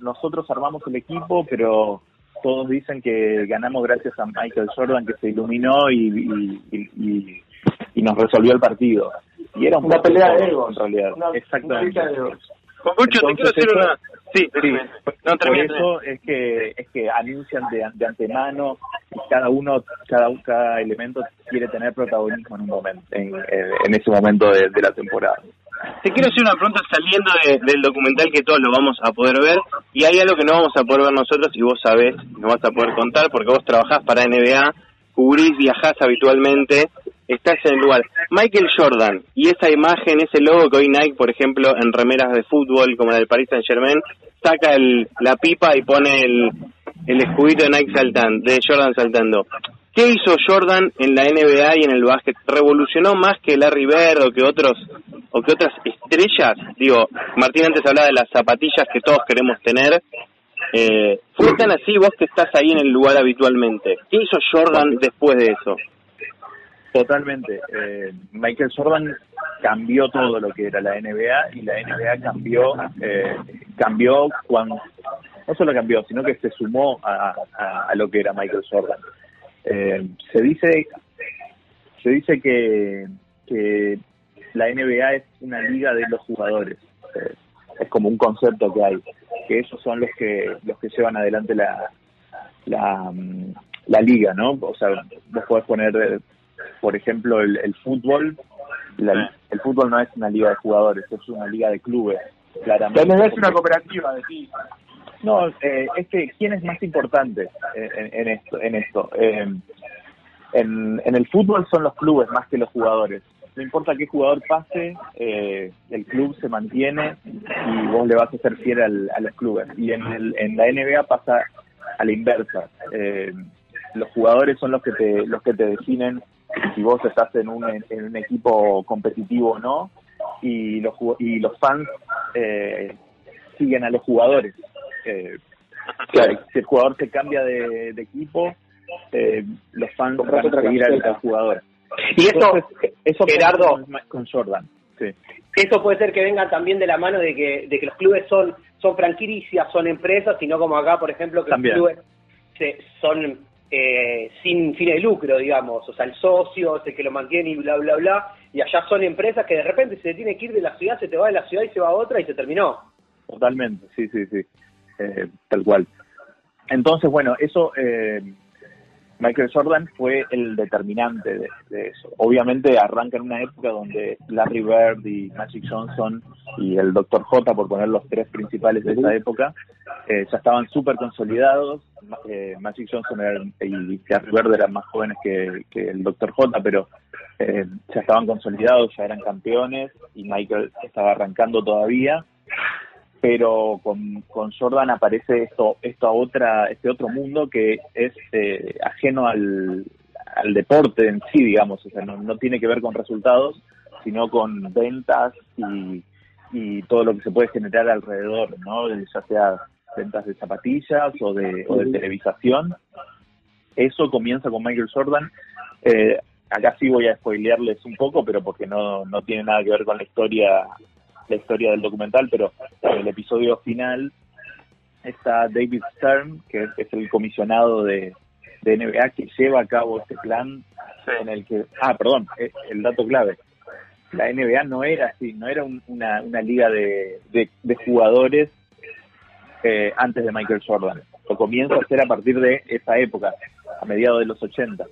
Speaker 20: nosotros armamos el equipo, pero todos dicen que ganamos gracias a Michael Jordan que se iluminó y, y, y- y- y nos resolvió el partido. Y era un
Speaker 4: Una pelea de egos.
Speaker 20: En realidad,
Speaker 4: Una-
Speaker 20: exactamente.
Speaker 4: una pelea de egos.
Speaker 1: Concucho, te quiero
Speaker 20: Entonces,
Speaker 1: hacer
Speaker 20: eso-
Speaker 1: una... Sí,
Speaker 20: Sí,
Speaker 1: decime. No,
Speaker 20: por eso es que es que anuncian de, de antemano y cada uno cada cada elemento quiere tener protagonismo en un momento en, en, en ese momento de, de la temporada
Speaker 1: Te quiero hacer una pregunta saliendo de- del documental que todos lo vamos a poder ver y hay algo que no vamos a poder ver nosotros y vos sabés, no vas a poder contar porque vos trabajás para NBA, cubrís, viajás habitualmente, estás en el lugar. Michael Jordan y esa imagen, ese logo que hoy Nike, por ejemplo, en remeras de fútbol como la del Paris Saint Germain, saca el, la pipa y pone el, el escudito de Nike saltando, de Jordan saltando. ¿Qué hizo Jordan en la NBA y en el básquet? ¿Revolucionó más que Larry Bird o que otros o que otras estrellas? Digo, Martín antes hablaba de las zapatillas que todos queremos tener. Eh, ¿Fue tan así vos que estás ahí en el lugar habitualmente? ¿Qué hizo Jordan después de eso?
Speaker 20: Totalmente. Eh, Michael Jordan cambió todo lo que era la NBA y la NBA cambió, eh, cambió cuando, no solo cambió, sino que se sumó a, a- a lo que era Michael Jordan. Eh, se dice, se dice que, que la NBA es una liga de los jugadores. Eh, es como un concepto que hay, que ellos son los que los que llevan adelante la la, mm, la liga, ¿no? O sea, vos podés poner, por ejemplo, el, el fútbol. La- el fútbol no es una liga de jugadores, es una liga de clubes, claramente.
Speaker 4: Es una cooperativa, decís.
Speaker 20: No, eh, es que quién es más importante en, en- esto. En, esto? Eh, en, en el fútbol son los clubes más que los jugadores. No importa qué jugador pase, eh, el club se mantiene y vos le vas a ser fiel al- a los clubes. Y en, el, en la NBA pasa a la inversa. Eh, los jugadores son los que te los que te definen si vos estás en un en un equipo competitivo o no y los y los fans eh, siguen a los jugadores. Eh, Si el jugador se cambia de, de equipo, eh, los fans van a seguir al, al jugador.
Speaker 3: Y eso,
Speaker 20: Entonces, eso
Speaker 3: Gerardo,
Speaker 20: con, con Jordan. Sí.
Speaker 3: Eso puede ser que venga también de la mano de que, de que los clubes son, son franquicias, son empresas, y no como acá, por ejemplo, que
Speaker 20: También.
Speaker 3: los clubes se- son eh, sin fines de lucro, digamos. O sea, el socio es el que lo mantiene y bla, bla, bla. Y allá son empresas que de repente se tiene que ir de la ciudad, se te va de la ciudad y se va a otra y se terminó.
Speaker 20: Totalmente, sí, sí, sí, Eh, tal cual. Entonces, bueno, eso, eh, Michael Jordan fue el determinante de, de eso. Obviamente arranca en una época donde Larry Bird y Magic Johnson y el Dr. J, por poner los tres principales de esa época, eh, ya estaban súper consolidados. Eh, Magic Johnson era- y Larry Bird eran más jóvenes que, que el Dr. J, pero eh, ya estaban consolidados, ya eran campeones y Michael estaba arrancando todavía pero con, con Jordan aparece esto esto a otra este otro mundo que es eh, ajeno al, al deporte en sí digamos. O sea no, no tiene que ver con resultados sino con ventas y, y todo lo que se puede generar alrededor no ya sea ventas de zapatillas o de, o de televisación. Eso comienza con Michael Jordan. Eh, acá sí voy a spoilearles un poco pero porque no no tiene nada que ver con la historia la historia del documental, pero en el episodio final está David Stern, que es, el comisionado de, de NBA que lleva a cabo este plan en el que, ah, perdón, eh, el dato clave, la NBA no era así, no era un- una, una liga de, de, de jugadores eh, antes de Michael Jordan. Lo comienza a hacer a partir de esa época, a mediados de los 80.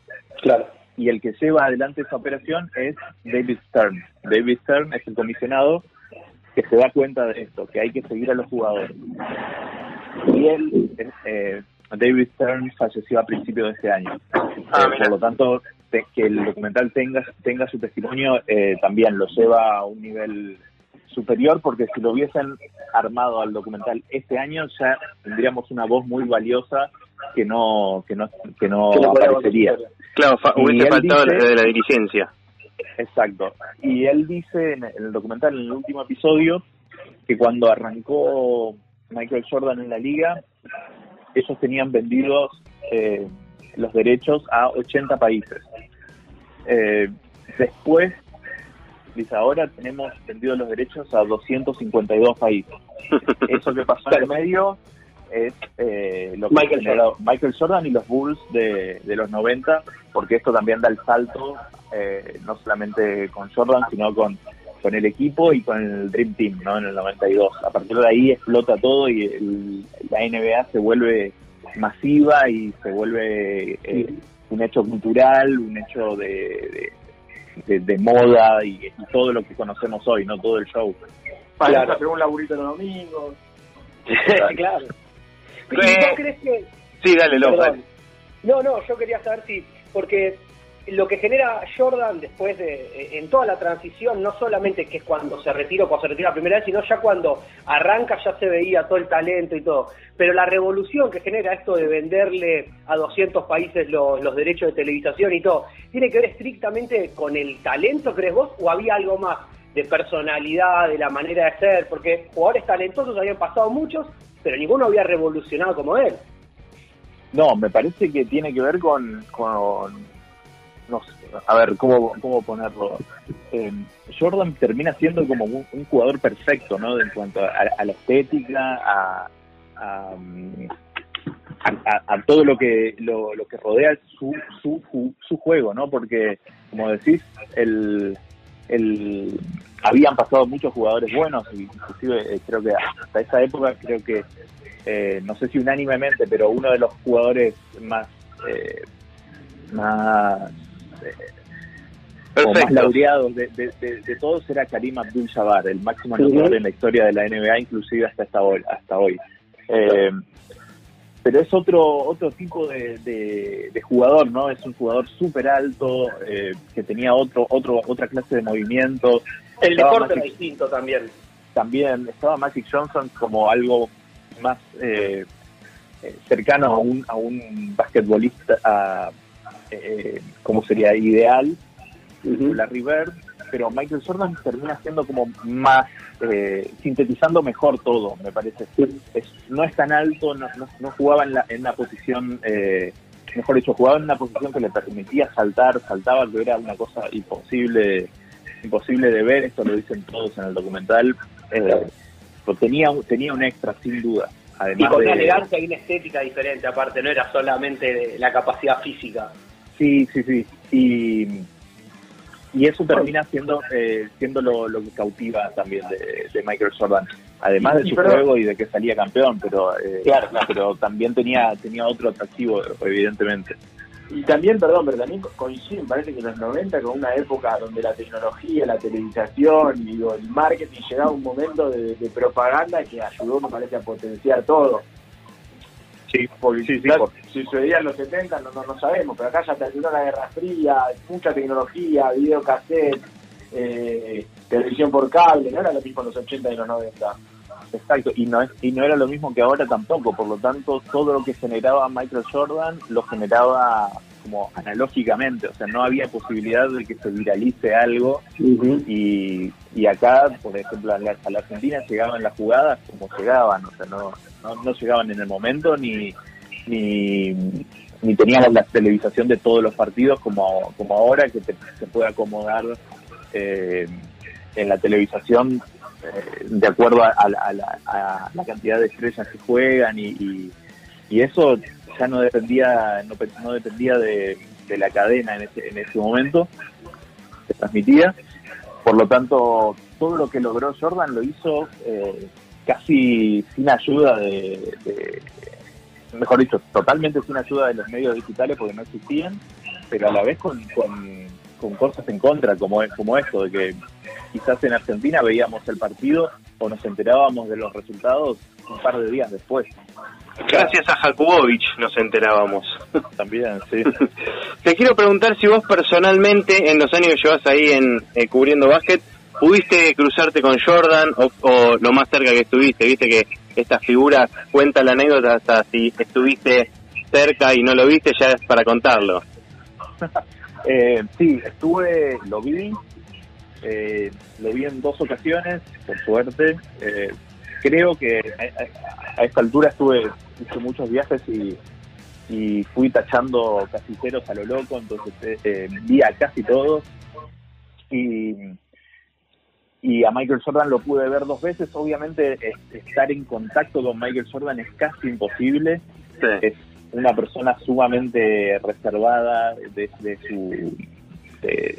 Speaker 3: Claro.
Speaker 20: Y el que lleva adelante esa operación es David Stern. David Stern es el comisionado que se da cuenta de esto, que hay que seguir a los jugadores. Y él, eh, David Stern, falleció a principios de este año. Eh, por lo tanto, te- que el documental tenga, tenga su testimonio eh, también lo lleva a un nivel superior, porque si lo hubiesen armado al documental este año, ya tendríamos una voz muy valiosa que no que no que no aparecería.
Speaker 1: Claro, fa- hubiese faltado
Speaker 20: dice-
Speaker 1: la de la dirigencia.
Speaker 20: Exacto. Y él dice en el documental, en el último episodio, que cuando arrancó Michael Jordan en la liga, ellos tenían vendidos eh, los derechos a 80 países. Eh, después, dice, ahora tenemos vendidos los derechos a 252 países. Eso que pasó en el medio es eh, lo que
Speaker 3: Michael
Speaker 20: generó Michael Jordan y los Bulls de, de los 90, porque esto también da el salto, eh, no solamente con Jordan, sino con, con el equipo y con el Dream Team, ¿no? En el 92. A partir de ahí explota todo y el- la NBA se vuelve masiva y se vuelve eh, un hecho cultural, un hecho de, de, de- de moda y, y todo lo que conocemos hoy, no todo el show.
Speaker 4: Para
Speaker 20: Claro.
Speaker 4: hacer un laburito los domingos.
Speaker 3: claro. ¿Y
Speaker 1: Eh,
Speaker 3: vos crees que
Speaker 1: Sí, dale.
Speaker 3: Perdón. No, no, yo quería saber si, porque lo que genera Jordan después de, en toda la transición, no solamente que es cuando se retiró, cuando se retira la primera vez, sino ya cuando arranca ya se veía todo el talento y todo. Pero la revolución que genera esto de venderle a 200 países los, los derechos de televisación y todo, ¿tiene que ver estrictamente con el talento, crees vos, o había algo más de personalidad, de la manera de ser? Porque jugadores talentosos habían pasado muchos, pero ninguno había revolucionado como él.
Speaker 20: No, me parece que tiene que ver con, con no sé, a ver, ¿cómo, cómo ponerlo? Eh, Jordan termina siendo como un, un jugador perfecto, ¿no? En cuanto a, a la estética, a, a, a- todo lo que lo, lo que rodea su, su, su juego, ¿no? Porque, como decís, el, el, habían pasado muchos jugadores buenos, y inclusive eh, creo que hasta esa época, creo que, eh, no sé si unánimemente, pero uno de los jugadores más, eh, más, eh, más laureados de, de- de- de todos era Karim Abdul-Jabbar, el máximo anotador en la historia de la NBA, inclusive hasta, esta hoy, hasta hoy. Eh, pero es otro otro tipo de, de- de jugador, ¿no? Es un jugador súper alto, eh, que tenía otro otro otra clase de movimientos.
Speaker 3: El deporte era distinto también.
Speaker 20: también estaba Magic Johnson como algo más eh, eh, cercano a un, a un basquetbolista, a, eh, como sería ideal, Larry Bird, pero Michael Jordan termina siendo como más, eh, sintetizando mejor todo, me parece. Es- no es tan alto, no, no- no jugaba en, la, en una posición, eh, mejor dicho, jugaba en una posición que le permitía saltar, saltaba, que era una cosa imposible imposible de ver, esto lo dicen todos en el documental. Eh, tenía, un- tenía un extra, sin duda.
Speaker 3: Y
Speaker 20: Además
Speaker 3: con
Speaker 20: de,
Speaker 3: una elegancia y una estética diferente, aparte, no era solamente la capacidad física.
Speaker 20: Sí, sí, sí. Y, y eso termina siendo eh, siendo lo, lo que cautiva también de, de Michael Jordan. Además de su
Speaker 4: pero-
Speaker 20: juego y de que salía campeón, pero eh,
Speaker 4: Claro,
Speaker 20: pero también tenía tenía otro atractivo, evidentemente.
Speaker 4: Y también, perdón, pero también co- coincide, me parece que los 90 con una época donde la tecnología, la televisación y digo, el marketing llegaba a un momento de, de propaganda que ayudó, me parece, a potenciar todo.
Speaker 20: Sí,
Speaker 4: porque
Speaker 20: sí, sí,
Speaker 4: quizás
Speaker 20: por-
Speaker 4: si sucedía en los 70 no, no, no sabemos, pero acá ya terminó la Guerra Fría, mucha tecnología, videocassette, eh, televisión por cable, no era lo mismo en los 80 y los 90.
Speaker 20: Exacto, y no, es, y no era lo mismo que ahora tampoco, por lo tanto todo lo que generaba Michael Jordan lo generaba como analógicamente, o sea, no había posibilidad de que se viralice algo y, y acá, por ejemplo, a la, a la Argentina llegaban las jugadas como llegaban, o sea, no, no, no llegaban en el momento ni, ni, teníamos la televisación de todos los partidos como, como ahora que te- se puede acomodar eh, en la televisación eh, de acuerdo a, la- cantidad de estrellas que juegan y, y, eso ya no dependía no, no dependía de, de la cadena en ese, en ese momento se transmitía. Por lo tanto todo lo que logró Jordan lo hizo eh, casi sin ayuda de, de- mejor dicho totalmente sin ayuda de los medios digitales porque no existían pero a la vez con, con, con cosas en contra como como esto de que quizás en Argentina veíamos el partido o nos enterábamos de los resultados un par de días después.
Speaker 1: Gracias a Jakubovich nos enterábamos.
Speaker 20: También, sí.
Speaker 1: Te quiero preguntar si vos personalmente, en los años que llevas ahí en eh, cubriendo básquet, pudiste cruzarte con Jordan o, lo más cerca que estuviste. Viste que esta figura cuenta la anécdota hasta si estuviste cerca y no lo viste, ya es para contarlo.
Speaker 20: Eh, sí, estuve, lo vi, eh, lo vi en dos ocasiones, por suerte. Eh, creo que a, esta altura estuve, hice muchos viajes y, fui tachando casi a lo loco, entonces eh, eh, vi a casi todos. Y, y a Michael Jordan lo pude ver dos veces. Obviamente estar en contacto con Michael Jordan es casi imposible. Es una persona sumamente reservada de, de su de,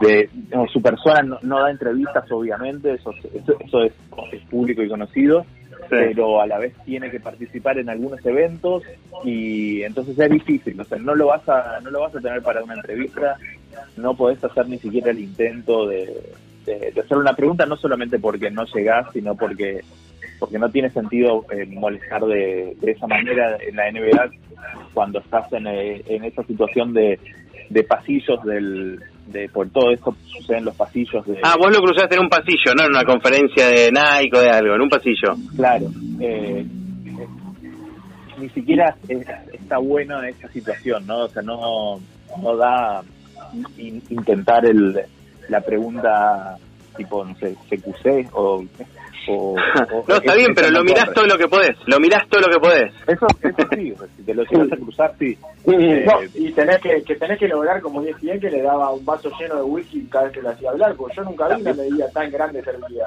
Speaker 20: de- no, su persona no, no da entrevistas obviamente eso, eso, eso es, es público y conocido pero a la vez tiene que participar en algunos eventos y entonces es difícil o sea no lo vas a no lo vas a tener para una entrevista no podés hacer ni siquiera el intento de, de- de hacer una pregunta no solamente porque no llegás sino porque porque no tiene sentido eh, molestar de, de esa manera en la NBA cuando estás en, eh, en esa situación de, de pasillos del de por todo esto sucede en los pasillos de
Speaker 1: Ah, vos lo cruzaste en un pasillo, no en una conferencia de Nike o de algo, en un pasillo.
Speaker 20: Claro. eh, eh, ni siquiera es- está bueno en esa situación, ¿no? O sea, no, no da in- intentar el, la pregunta tipo, no sé, CQC o... o, o-
Speaker 1: No, está bien, pero lo mirás todo lo que podés, lo mirás todo lo que podés.
Speaker 20: Eso, eso sí, o sea, si te lo llegas a cruzar, sí.
Speaker 4: Sí,
Speaker 20: Eh,
Speaker 4: no, y tenés que, que tenés que lograr como 10 que le daba un vaso lleno de whisky cada vez que le hacía hablar, porque yo nunca vi una medida tan grande servía.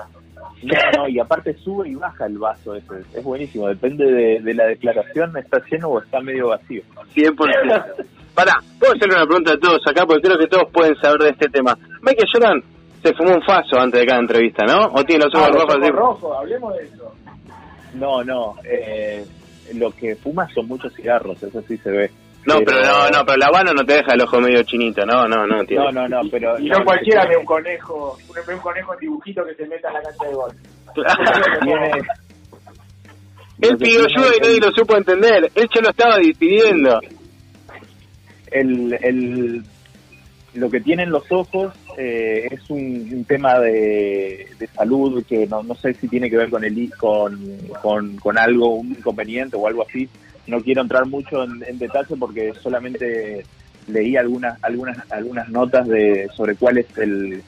Speaker 20: No, no, y aparte sube y baja el vaso ese. Es buenísimo, depende de, de la declaración, está lleno o está medio vacío.
Speaker 1: 100%. Pará, puedo hacerle una pregunta a todos acá porque creo que todos pueden saber de este tema. Michael Jordan se fumó un faso antes de cada entrevista, ¿no? ¿O tiene los ojos
Speaker 4: Ah, los
Speaker 1: rojos
Speaker 4: ojos
Speaker 1: así?
Speaker 4: rojos, hablemos de eso.
Speaker 20: No, no, eh, lo que fuma son muchos cigarros, eso sí se ve.
Speaker 1: No, pero no, no, pero la habana no te deja el ojo medio chinito, no, no, no, tiene.
Speaker 20: No, no, no, pero...
Speaker 4: Y no cualquiera ve un conejo, ve un conejo en dibujito que se meta en la cancha de gol.
Speaker 1: Él pidió ayuda y nadie lo supo entender. Él ya lo estaba despidiendo.
Speaker 20: el, el, lo que tienen los ojos eh, es un, un tema de, de salud que no, no sé si tiene que ver con el con, con, con algo, un inconveniente o algo así. No quiero entrar mucho en, en detalle porque solamente leí algunas algunas algunas notas de sobre cuál es el,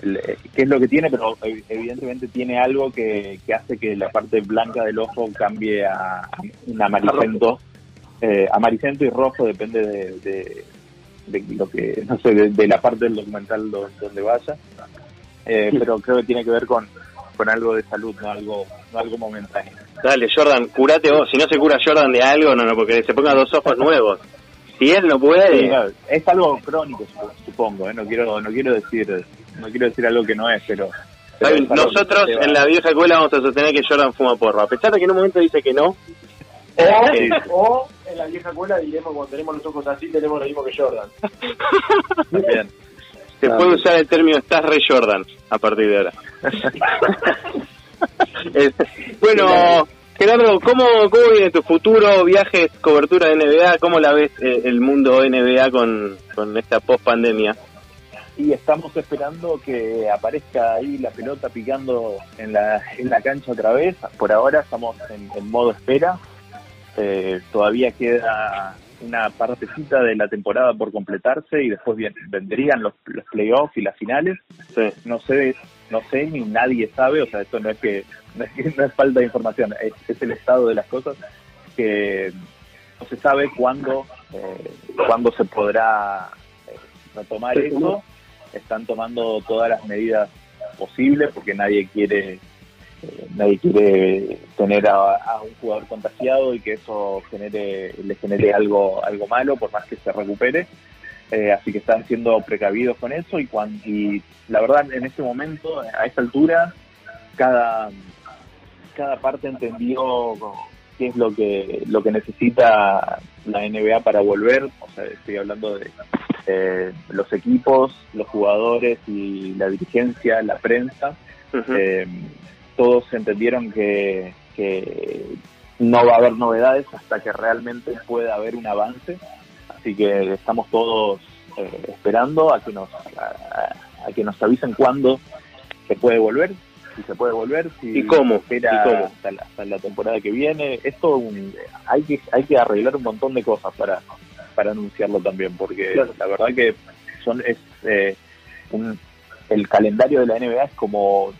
Speaker 20: el- qué es lo que tiene, pero ev- evidentemente tiene algo que, que hace que la parte blanca del ojo cambie a, un amarillento, eh, amarillento y rojo, depende de, de- de lo que, no sé, de, de la parte del documental do- donde vaya. Eh, pero creo que tiene que ver con, con algo de salud, no algo, no algo momentáneo.
Speaker 1: Dale, Jordan, curate vos. Si no se cura Jordan de algo, no, no, porque se ponga dos ojos nuevos. Si él no puede,
Speaker 20: Sí, claro, es algo crónico, sup- supongo, ¿eh? no quiero, no quiero decir, no quiero decir algo que no es, pero, es
Speaker 1: nosotros en la vieja escuela vamos a sostener que Jordan fuma porro. A pesar de que en un momento dice que no.
Speaker 4: O, o en la vieja escuela diremos cuando tenemos los ojos así tenemos lo mismo que Jordan.
Speaker 20: Bien.
Speaker 1: Se puede usar el término estás re Jordan a partir de ahora. Eh, bueno, Gerardo, ¿cómo, ¿cómo viene tu futuro? Viajes, cobertura de NBA, ¿cómo la ves eh, el mundo NBA con, con esta post pandemia?
Speaker 20: Y estamos esperando que aparezca ahí la pelota picando en la, en la cancha otra vez. Por ahora estamos en, en modo espera. Eh, todavía queda una partecita de la temporada por completarse y después vendrían los, los playoffs y las finales. No sé, no sé ni nadie sabe, o sea, esto no es que no es, que- no es falta de información, es, es el estado de las cosas que no se sabe cuándo eh, cuándo se podrá eh, retomar eso. Están tomando todas las medidas posibles porque nadie quiere eh, nadie quiere tener a, a un jugador contagiado y que eso genere le genere algo algo malo por más que se recupere Eh, así que están siendo precavidos con eso y, cuan- y la verdad en este momento a esta altura cada cada parte entendió qué es lo que lo que necesita la NBA para volver. O sea estoy hablando de eh, los equipos los jugadores y la dirigencia la prensa. Eh, todos entendieron que, que no va a haber novedades hasta que realmente pueda haber un avance. Así que estamos todos eh, esperando a que nos a, a que nos avisen cuándo se puede volver, si se puede volver, si
Speaker 1: ¿Y cómo? ¿Y cómo?
Speaker 20: Hasta, la, hasta la temporada que viene. Esto un- hay que hay que arreglar un montón de cosas para para anunciarlo también, porque
Speaker 1: Claro.
Speaker 20: la verdad que son es eh, un- el calendario de la NBA es como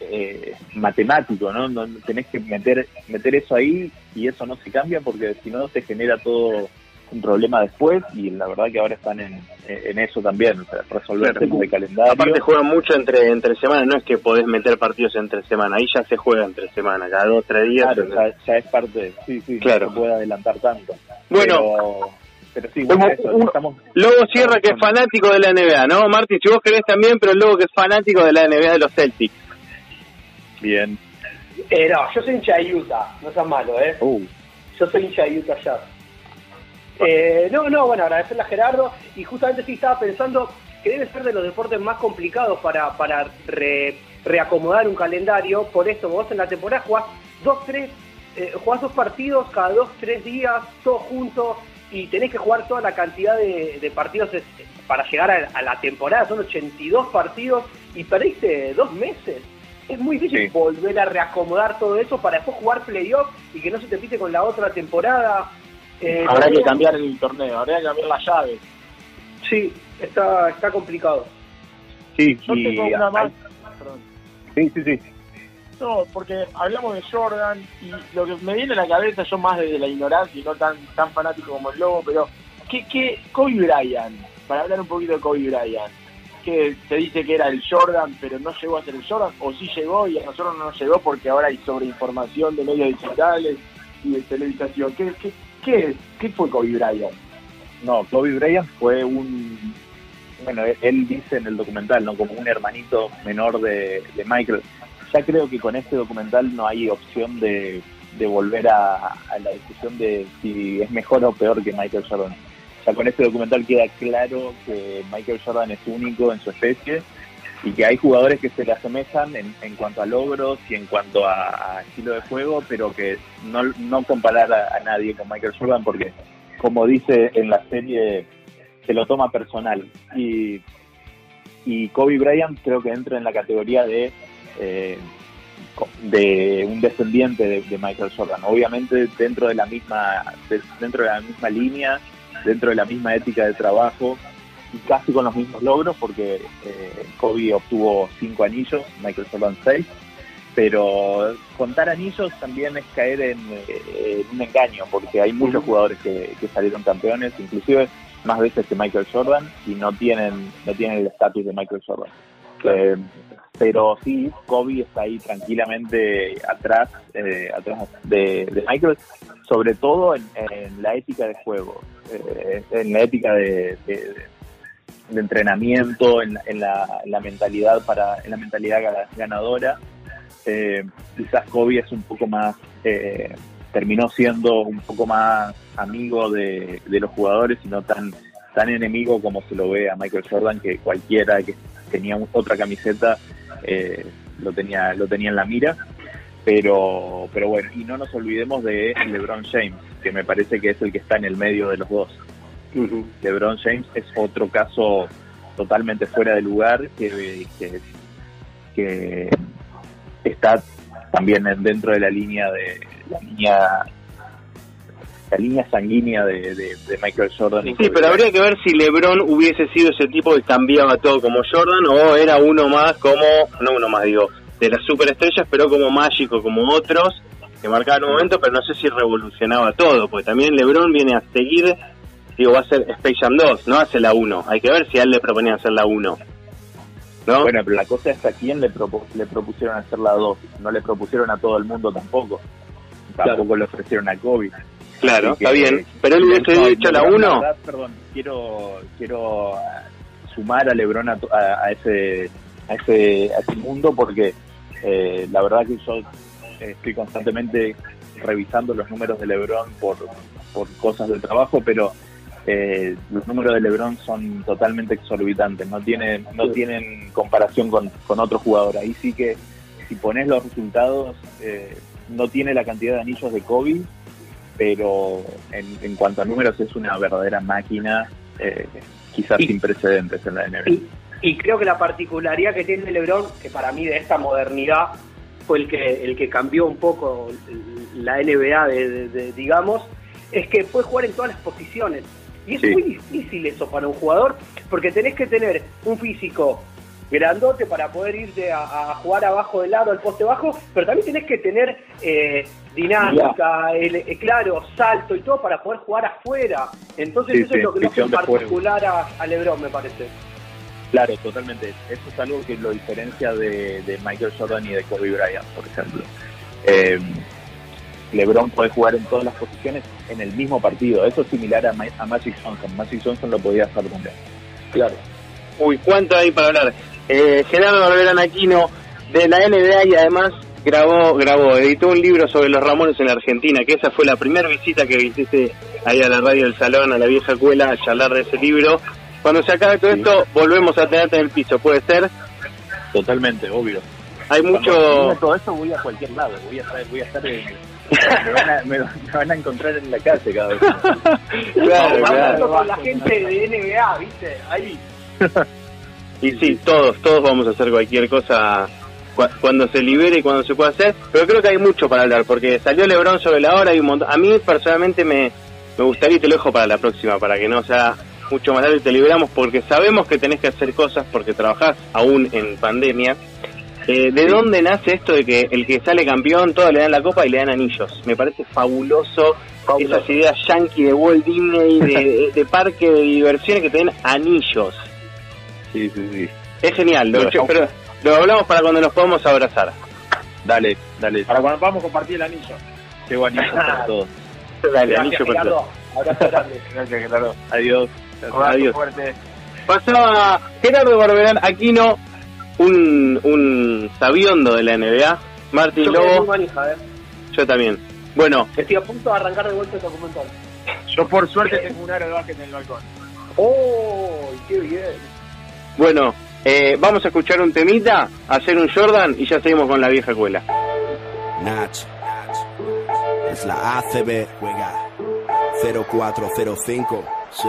Speaker 20: eh, matemático, ¿no? no tenés que meter meter eso ahí y eso no se cambia porque si no te genera todo un problema después y la verdad que ahora están en, en eso también, o sea, resolver
Speaker 1: Claro.
Speaker 20: temas de calendario.
Speaker 1: Aparte juegan mucho entre entre semana, no es que podés meter partidos entre semana, ahí ya se juega entre semana, cada dos tres días.
Speaker 20: Claro, ya, ya es parte, sí, sí,
Speaker 1: Claro.
Speaker 20: no se puede adelantar tanto.
Speaker 1: Bueno.
Speaker 20: pero, pero sí, bueno, eso, estamos
Speaker 1: Lobo Sierra que es fanático de la NBA, ¿no? Martín, si vos querés también, pero el Lobo que es fanático de la NBA de los Celtics.
Speaker 20: bien.
Speaker 3: Eh, no, yo soy hincha de Utah, no seas malo, ¿eh?
Speaker 20: Uh,
Speaker 3: Yo soy hincha de Utah Jazz. Eh, no, no, bueno, agradecerle a Gerardo y justamente sí estaba pensando que debe ser de los deportes más complicados para, para re- reacomodar un calendario. Por esto, vos en la temporada jugás dos, tres, eh, jugás dos partidos cada dos, tres días, todos juntos y tenés que jugar toda la cantidad de, de partidos es- para llegar a, a la temporada. Son 82 partidos y perdiste dos meses. Es muy difícil volver a reacomodar todo eso para después jugar playoff y que no se te pite con la otra temporada. Eh,
Speaker 4: Habrá que cambiar el torneo, habrá que cambiar las llaves.
Speaker 3: Sí, está, está complicado.
Speaker 20: sí,
Speaker 4: Yo
Speaker 20: y
Speaker 4: tengo una más. Perdón.
Speaker 20: sí, sí, sí.
Speaker 4: No, porque hablamos de Jordan y lo que me viene a la cabeza, yo más desde la ignorancia y no tan tan fanático como el Lobo, pero ¿qué, qué Kobe Bryant? Para hablar un poquito de Kobe Bryant, que se dice que era el Jordan, pero no llegó a ser el Jordan, o sí llegó y a nosotros no nos llegó porque ahora hay sobreinformación de medios digitales y de televisación. ¿Qué, qué, qué, fue Kobe Bryant?
Speaker 20: No, Kobe Bryant fue un, bueno, él, dice en el documental, ¿no? Como un hermanito menor de, Michael. Ya creo que con este documental no hay opción de, volver a, a la discusión de si es mejor o peor que Michael Jordan. Ya con este documental queda claro que Michael Jordan es único en su especie y que hay jugadores que se le asemejan en, en cuanto a logros y en cuanto a, estilo de juego, pero que no, no comparar a, nadie con Michael Jordan porque, como dice en la serie, se lo toma personal. Y, y Kobe Bryant creo que entra en la categoría de, eh, de un descendiente de, de Michael Jordan. Obviamente dentro de la misma de- dentro de la misma línea, dentro de la misma ética de trabajo, y casi con los mismos logros porque eh, Kobe obtuvo cinco anillos, Michael Jordan seis, pero contar anillos también es caer en, eh, en un engaño porque hay muchos jugadores que, que salieron campeones, inclusive más veces que Michael Jordan y no tienen no tienen el estatus de Michael Jordan. Eh, pero sí, Kobe está ahí tranquilamente atrás, eh, atrás de, de Michael, sobre todo en, en la ética de juego, eh, en la ética de, de- de entrenamiento, en, la- en la, en la mentalidad para, en la mentalidad ga- ganadora. Eh, quizás Kobe es un poco más, eh, terminó siendo un poco más amigo de, los jugadores y no tan tan enemigo como se lo ve a Michael Jordan que cualquiera que tenía otra camiseta eh, lo tenía lo tenía en la mira pero pero bueno y no nos olvidemos de LeBron James que me parece que es el que está en el medio de los dos LeBron James es otro caso totalmente fuera de lugar que, que, que está también en- dentro de la línea de la línea la línea sanguínea de, de- de Michael Jordan y
Speaker 1: Sí,
Speaker 20: Kobe
Speaker 1: pero habría que ver si LeBron hubiese sido ese tipo que cambiaba todo como Jordan o era uno más como, no uno más digo, de las superestrellas, pero como mágico, como otros que marcaban un momento, pero no sé si revolucionaba todo, porque también LeBron viene a seguir, digo, va a ser Space Jam 2, no hace la 1. Hay que ver si a él le proponían hacer la 1. ¿No?
Speaker 20: Bueno, pero la cosa es a quién le, propu- le propusieron hacer la 2. No le propusieron a todo el mundo tampoco. Tampoco le ofrecieron a Kobe.
Speaker 1: Claro,
Speaker 20: Así
Speaker 1: está
Speaker 20: que-
Speaker 1: bien. Pero él hubiese
Speaker 20: No,
Speaker 1: hecho la
Speaker 20: LeBron,
Speaker 1: 1.
Speaker 20: verdad, perdón, quiero, quiero sumar a LeBron a, a- a ese, a, ese, a ese mundo porque eh, la verdad que yo estoy constantemente revisando los números de LeBron por, por cosas del trabajo, pero eh, los números de LeBron son totalmente exorbitantes, no tienen, no tienen comparación con, con otro jugador. Ahí sí que si pones los resultados, eh, no tiene la cantidad de anillos de Kobe, pero en, en cuanto a números es una verdadera máquina, eh, quizás sin precedentes en la NBA.
Speaker 3: Y creo que la particularidad que tiene LeBron, que para mí de esta modernidad fue el que el que cambió un poco la NBA, de, de- de- digamos, es que puede jugar en todas las posiciones. Y es
Speaker 20: Sí.
Speaker 3: muy difícil eso para un jugador, porque tenés que tener un físico grandote para poder irte a, a jugar abajo del lado, al poste bajo, pero también tenés que tener eh, dinámica, el- eh, claro, salto y todo para poder jugar afuera. Entonces
Speaker 20: Sí,
Speaker 3: eso
Speaker 20: sí,
Speaker 3: es lo que lo hace particular a, a LeBron, me parece.
Speaker 20: Claro, totalmente. Eso es algo que lo diferencia de, de Michael Jordan y de Kobe Bryant, por ejemplo. Eh, LeBron puede jugar en todas las posiciones en el mismo partido. Eso es similar a, Ma- a Magic Johnson. Magic Johnson lo podía hacer también.
Speaker 1: Claro. Uy, ¿cuánto hay para hablar? Eh, Gerardo Barberán Aquino, de la NBA y además grabó, grabó, editó un libro sobre los Ramones en la Argentina, que esa fue la primera visita que hiciste ahí a la radio del salón, a la vieja escuela, a charlar de ese libro. Cuando se acabe todo esto, volvemos a tenerte en el piso, ¿puede ser?
Speaker 20: Totalmente, obvio.
Speaker 1: Hay
Speaker 20: Cuando
Speaker 1: mucho...
Speaker 20: todo esto voy a cualquier lado. Voy a estar, voy a estar en- me, van a, me- me van a encontrar en la calle cada vez.
Speaker 1: Claro,
Speaker 3: Hablando
Speaker 1: claro.
Speaker 3: con la gente de NBA, ¿viste? Ahí.
Speaker 1: Y sí, todos, todos vamos a hacer cualquier cosa cu- cuando se libere y cuando se pueda hacer, pero creo que hay mucho para hablar, porque salió Lebron sobre la hora y un montón... A mí personalmente me, me gustaría, y te lo dejo para la próxima, para que no sea mucho más largo y te liberamos, porque sabemos que tenés que hacer cosas, porque trabajás aún en pandemia. Eh, ¿De dónde nace esto de que el que sale campeón, todos le dan la copa y le dan anillos? Me parece fabuloso, esas ideas yankee de Walt Disney, de, de- de parque de diversiones que te den anillos.
Speaker 20: Sí, sí, sí.
Speaker 1: Es genial, lo,
Speaker 20: Lo-
Speaker 1: pero lo hablamos para cuando nos podamos abrazar.
Speaker 20: Dale, dale.
Speaker 15: Para cuando vamos a compartir el anillo.
Speaker 20: Qué bonito para todos.
Speaker 1: Dale,
Speaker 15: Gracias,
Speaker 1: anillo
Speaker 15: Gerardo.
Speaker 1: todos.
Speaker 15: Abrazo grande.
Speaker 20: Gracias, Gerardo. Adiós.
Speaker 1: Adiós.
Speaker 15: fuerte.
Speaker 1: Pasaba Gerardo Barberán Aquino, un, un sabiondo de la NBA. Martín
Speaker 3: Yo quedé muy
Speaker 1: Lobo,
Speaker 3: manija, ¿eh?
Speaker 1: yo también. Bueno,
Speaker 3: Estoy a punto de arrancar de vuelta el documental.
Speaker 15: Yo por suerte tengo un aro de básquet en el balcón.
Speaker 3: ¡Oh! ¡Qué bien!
Speaker 1: bueno, eh, vamos a escuchar un temita, hacer un Jordan y ya seguimos con la vieja escuela.
Speaker 21: Nach. Es la ACB, juega 0405. Sí.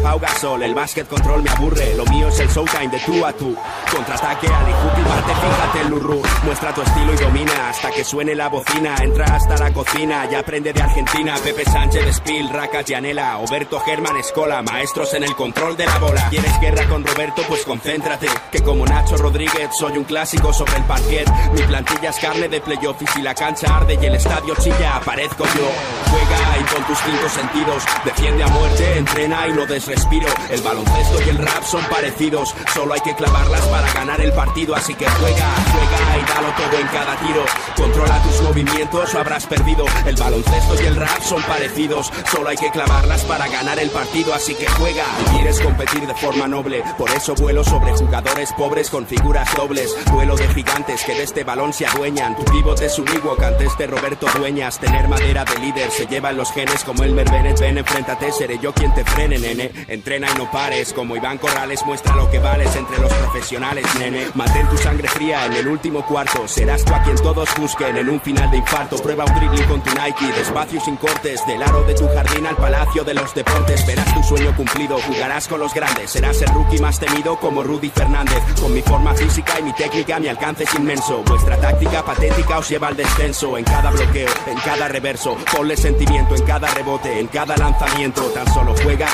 Speaker 21: Pau Gasol. El básquet control me aburre. Lo mío es el showtime de tú a tú. Contraataque al y parte, fíjate el lurru. Muestra tu estilo y domina hasta que suene la bocina. Entra hasta la cocina y aprende de Argentina. Pepe Sánchez, Spill, Raca, Gianella, Oberto Germán, Escola. Maestros en el control de la bola. ¿Quieres guerra con Roberto? Pues concéntrate. Que como Nacho Rodríguez soy un clásico sobre el parquet. Mi plantilla es carne de playoff y si la cancha arde y el estadio chilla, aparezco yo. Juega y con tus cinco sentidos. Defiende a muerte, entrena y no des respiro. El baloncesto y el rap son parecidos. Solo hay que clavarlas para ganar el partido. Así que juega, juega y dalo todo en cada tiro. Controla tus movimientos o habrás perdido. El baloncesto y el rap son parecidos. Solo hay que clavarlas para ganar el partido. Así que juega. Quieres competir de forma noble. Por eso vuelo sobre jugadores pobres con figuras dobles. Duelo de gigantes que de este balón se adueñan. Tu pivote es un antes de Roberto Dueñas. Tener madera de líder se llevan los genes como el Bennett. Ven, enfréntate, seré yo quien te frene, nene. Entrena y no pares. Como Iván Corrales, muestra lo que vales entre los profesionales, nene. Mantén tu sangre fría en el último cuarto. Serás tú a quien todos busquen en un final de infarto. Prueba un dribbling con tu Nike, despacio sin cortes. Del aro de tu jardín al palacio de los deportes. Verás tu sueño cumplido, jugarás con los grandes. Serás el rookie más temido como Rudy Fernández. Con mi forma física y mi técnica, mi alcance es inmenso. Vuestra táctica patética os lleva al descenso. En cada bloqueo, en cada reverso. Ponle sentimiento en cada rebote, en cada lanzamiento. Tan solo juega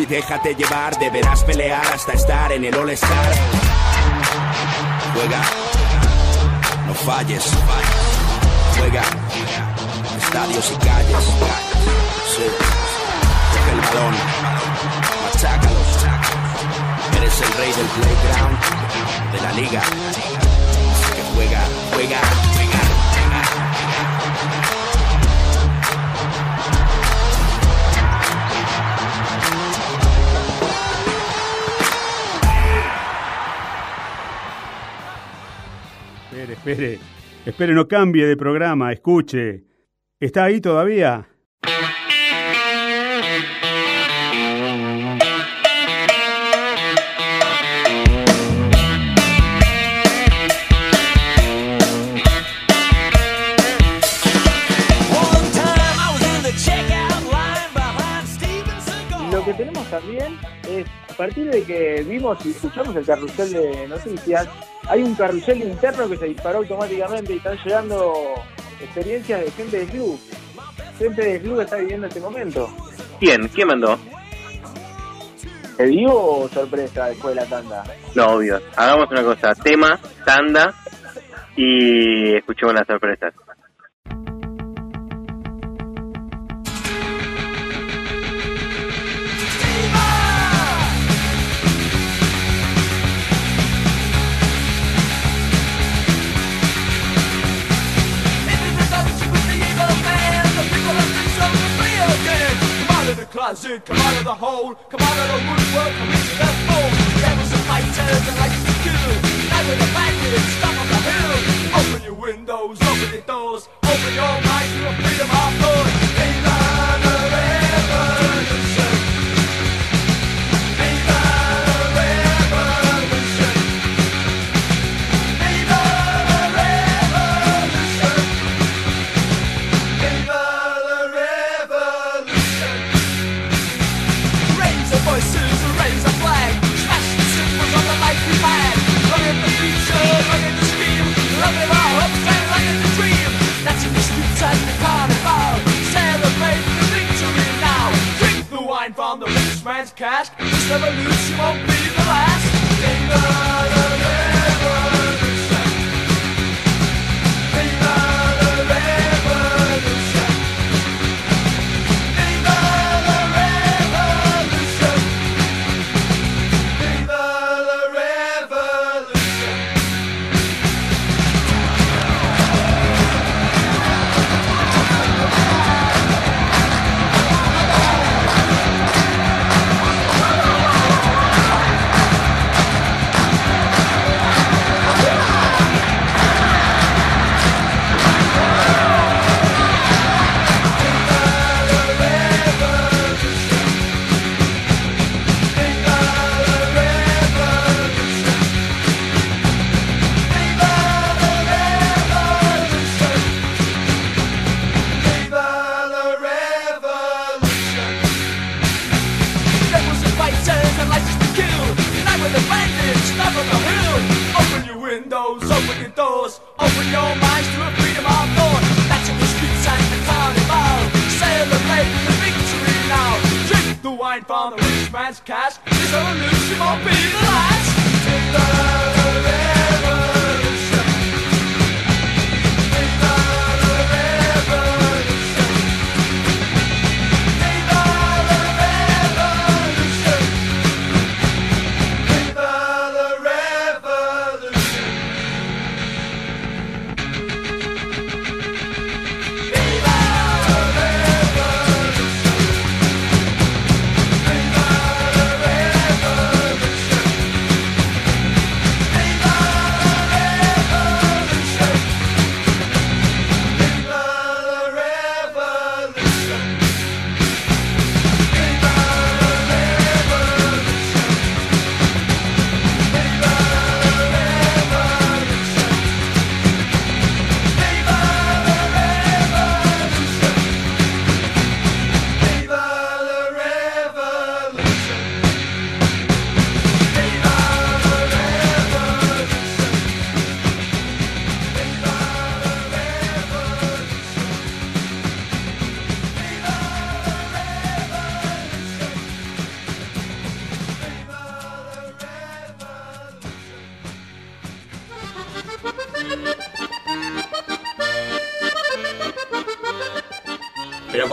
Speaker 21: y déjate llevar. Deberás pelear hasta estar en el All-Star. Juega, no falles. Juega, estadios y calles. Sí. Coge el balón, machácalos. Eres el rey del playground, de la liga.
Speaker 9: Espere, espere. No cambie de programa, escuche. ¿Está ahí todavía?
Speaker 4: Lo que tenemos también es, a partir de que vimos y escuchamos el carrusel de noticias, hay un carrusel interno que se disparó automáticamente y están llegando experiencias de gente del club. Gente del club que está viviendo este momento.
Speaker 1: ¿Quién? ¿Quién mandó?
Speaker 4: ¿Te digo o sorpresa después de la tanda?
Speaker 1: No, obvio. Hagamos una cosa. Tema, tanda y escuchemos las sorpresas.
Speaker 19: Should come out of the hole, come out of the woodwork, come into the fold. Devils and fighters and like to kill. Night with the bandits, top of the hill. Open your windows, open your doors, open your mind to a freedom cash. This revolution won't From the rich man's cash. This revolution won't be the last.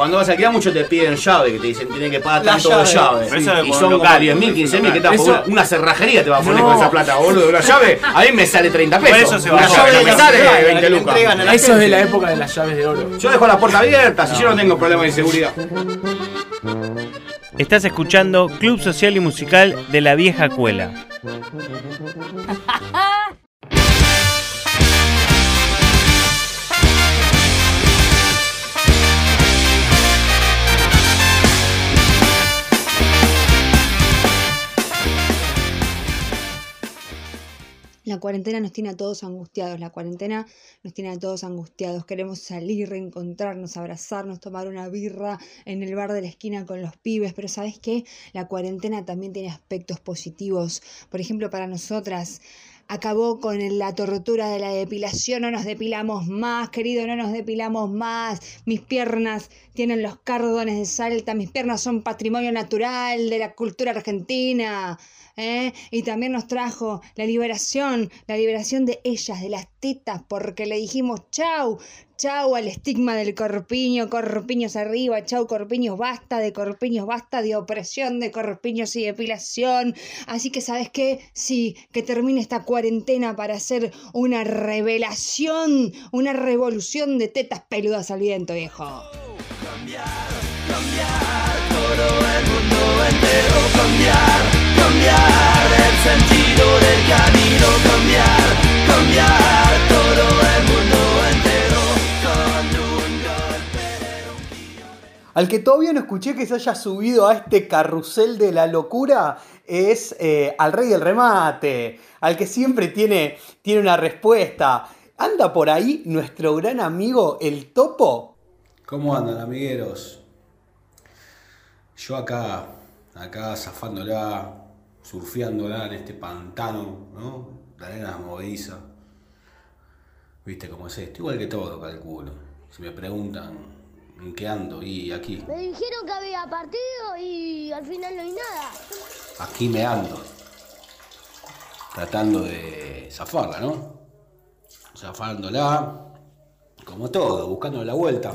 Speaker 22: Cuando vas a alquilar mucho te piden llave, que te dicen tienen que pagar tanto
Speaker 10: llave.
Speaker 22: de llave. Y son
Speaker 10: local,
Speaker 22: como 10 mil, 15 mil, ¿qué te
Speaker 10: Eso-?
Speaker 22: Una cerrajería te va a poner
Speaker 10: No.
Speaker 22: con esa plata, boludo. Una llave, a mí me sale 30 pesos.
Speaker 10: Por eso se va
Speaker 22: Una
Speaker 10: a
Speaker 22: llave
Speaker 10: pagar.
Speaker 22: me sale 20 lucas.
Speaker 15: Eso es de la época de las llaves de oro.
Speaker 22: Yo dejo la puerta abierta, si yo no tengo problema de inseguridad.
Speaker 10: Estás escuchando Club Social y Musical de la Vieja Cuela.
Speaker 23: Cuarentena nos tiene a todos angustiados, la cuarentena nos tiene a todos angustiados. Queremos salir, reencontrarnos, abrazarnos, tomar una birra en el bar de la esquina con los pibes, pero ¿sabes qué? La cuarentena también tiene aspectos positivos. Por ejemplo, para nosotras acabó con la tortura de la depilación, no nos depilamos más, querido, no nos depilamos más. Mis piernas tienen los cárdones de Salta, mis piernas son patrimonio natural de la cultura argentina. ¿Eh? Y también nos trajo la liberación, la liberación de ellas, de las tetas, porque le dijimos chau, chau al estigma del corpiño, corpiños arriba, chau corpiños, basta de corpiños, basta de opresión de corpiños y depilación. Así que, ¿sabes qué? Sí, que termine esta cuarentena para hacer una revelación, una revolución de tetas peludas al viento, viejo.
Speaker 19: Cambiar todo todo el mundo entero cambiar, cambiar el sentido del camino, cambiar, cambiar todo el mundo entero con un golpe.
Speaker 24: Al que todavía no escuché que se haya subido a este carrusel de la locura es eh, al rey del remate, al que siempre tiene, tiene una respuesta. ¿Anda por ahí nuestro gran amigo el topo?
Speaker 22: ¿Cómo andan, amigueros? Yo acá, acá zafándola, surfeándola en este pantano, ¿no? La arena movediza. ¿Viste cómo es esto? Igual que todo, calculo. Si me preguntan en qué ando, y aquí,
Speaker 25: Me dijeron que había partido y al final no hay nada.
Speaker 22: aquí me ando. Tratando de zafarla, ¿no? Zafándola, como todo, buscando la vuelta.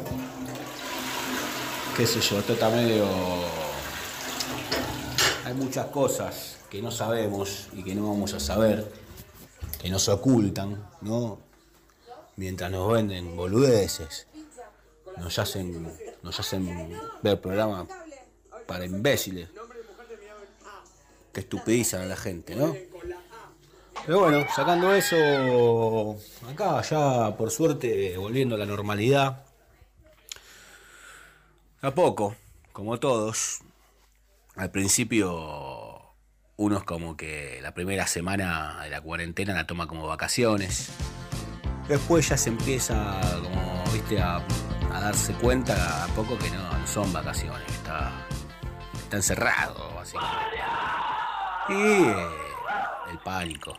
Speaker 22: Qué sé yo, esto está medio. Hay muchas cosas que no sabemos y que no vamos a saber, que nos ocultan, ¿no? Mientras nos venden boludeces, nos hacen, nos hacen ver programas para imbéciles que estupidizan a la gente, ¿no? Pero bueno, sacando eso, acá ya por suerte volviendo a la normalidad, a poco, como todos, al principio uno es como que la primera semana de la cuarentena la toma como vacaciones, después ya se empieza como, viste, a, darse cuenta a poco que no, son vacaciones, está, está encerrado, básicamente. Y eh, el pánico,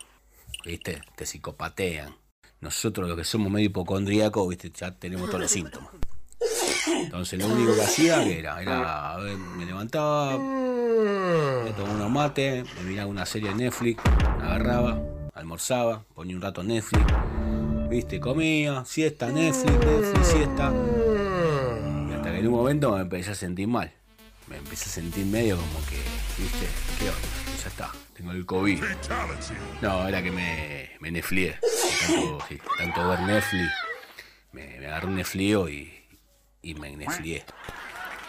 Speaker 22: ¿viste? Te psicopatean. Nosotros los que somos medio hipocondríacos, ¿viste? Ya tenemos todos los síntomas. Entonces lo único que hacía era, era a ver, me levantaba, me tomaba unos mates, me miraba una serie de Netflix, me agarraba, almorzaba, ponía un rato Netflix, viste, comía, siesta, Netflix, Netflix, siesta. Y hasta que en un momento me empecé a sentir mal. Me empecé a sentir medio como que, viste, ¿qué onda? Ya está, tengo el COVID. No, era que me, me neflié. de Tanto, tanto ver Netflix, me, me agarré un neflío y, y me neflié.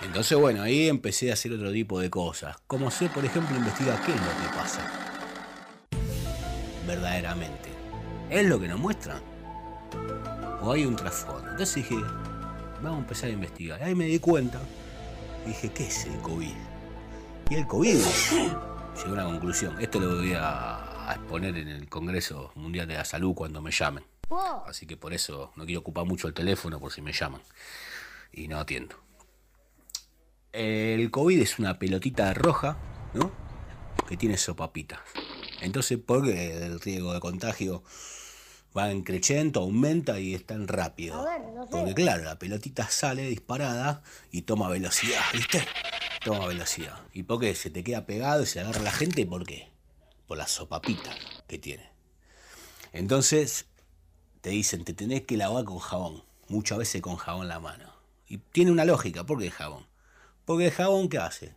Speaker 22: Entonces, bueno, ahí empecé a hacer otro tipo de cosas. Como sé, por ejemplo, investigar qué es lo que pasa. Verdaderamente. ¿Es lo que nos muestran? ¿O hay un trasfondo? Entonces dije, vamos a empezar a investigar. Ahí me di cuenta. Dije, ¿qué es el COVID? Y el COVID llegó a una conclusión. Esto lo voy a exponer en el Congreso Mundial de la Salud cuando me llamen. Así que por eso no quiero ocupar mucho el teléfono por si me llaman. Y no atiendo. El COVID es una pelotita roja, ¿no? Que tiene sopapitas. Entonces, ¿por qué el riesgo de contagio va en creciendo, aumenta y es tan rápido?
Speaker 25: A ver, no sé.
Speaker 22: Porque claro, la pelotita sale disparada y toma velocidad, ¿viste? Toma velocidad. ¿Y por qué? Se te queda pegado y se agarra la gente, ¿por qué? Por las sopapitas que tiene. Entonces, te dicen, te tenés que lavar con jabón. Muchas veces con jabón en la mano. Y tiene una lógica, ¿por qué jabón? Porque el jabón, ¿qué hace?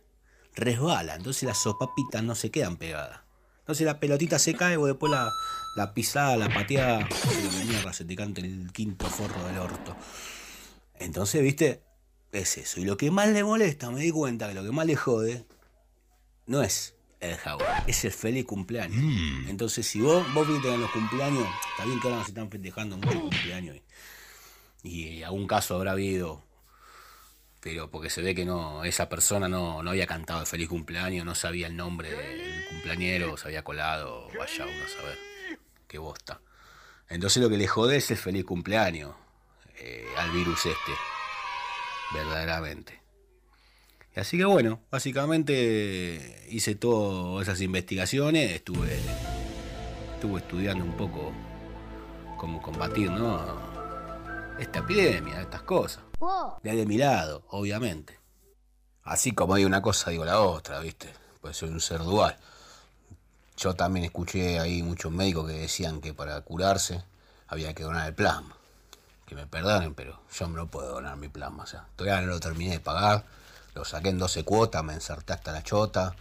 Speaker 22: Resbala, entonces las sopapitas no se quedan pegadas. Entonces la pelotita se cae, vos después la, la pisada, la pateada, de mierda, se te canta el quinto forro del orto. Entonces, viste, es eso. Y lo que más le molesta, me di cuenta que lo que más le jode, no es el jabón, es el feliz cumpleaños. Entonces, si vos, vos viste en los cumpleaños, está bien que ahora se están festejando muchos cumpleaños. Y, y algún caso habrá habido pero porque se ve que no esa persona no, no había cantado el feliz cumpleaños, no sabía el nombre del cumpleañero, se había colado, vaya uno a saber, qué bosta. Entonces lo que le jode es el feliz cumpleaños eh, al virus este, verdaderamente. Así que bueno, básicamente hice todas esas investigaciones, estuve, estuve estudiando un poco cómo combatir, ¿no? Esta epidemia, estas cosas. De ahí de mi lado, obviamente. Así como hay una cosa, digo la otra, ¿viste? Pues soy un ser dual. Yo también escuché ahí muchos médicos que decían que para curarse había que donar el plasma. Que me perdonen, pero yo no puedo donar mi plasma. O sea, todavía no lo terminé de pagar. Lo saqué en 12 cuotas, me ensarté hasta la chota.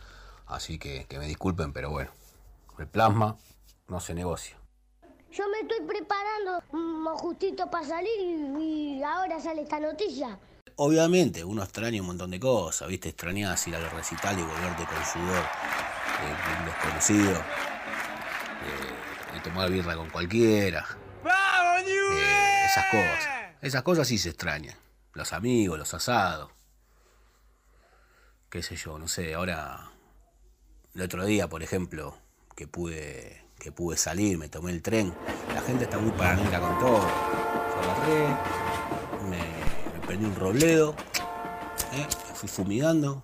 Speaker 22: Así que, que me disculpen, pero bueno. El plasma no se negocia.
Speaker 25: Yo me estoy preparando justito para salir y, y ahora sale esta noticia.
Speaker 22: obviamente, uno extraña un montón de cosas, ¿viste? Extrañas ir al recital y volverte con sudor de un desconocido, eh, de tomar birra con cualquiera. Eh, esas cosas. Esas cosas sí se extrañan. Los amigos, los asados. Qué sé yo, no sé, ahora. El otro día, por ejemplo, que pude, que pude salir, me tomé el tren. La gente está muy paranoica con todo. Yo agarré, me, me prendí un robledo, ¿eh? me fui fumigando,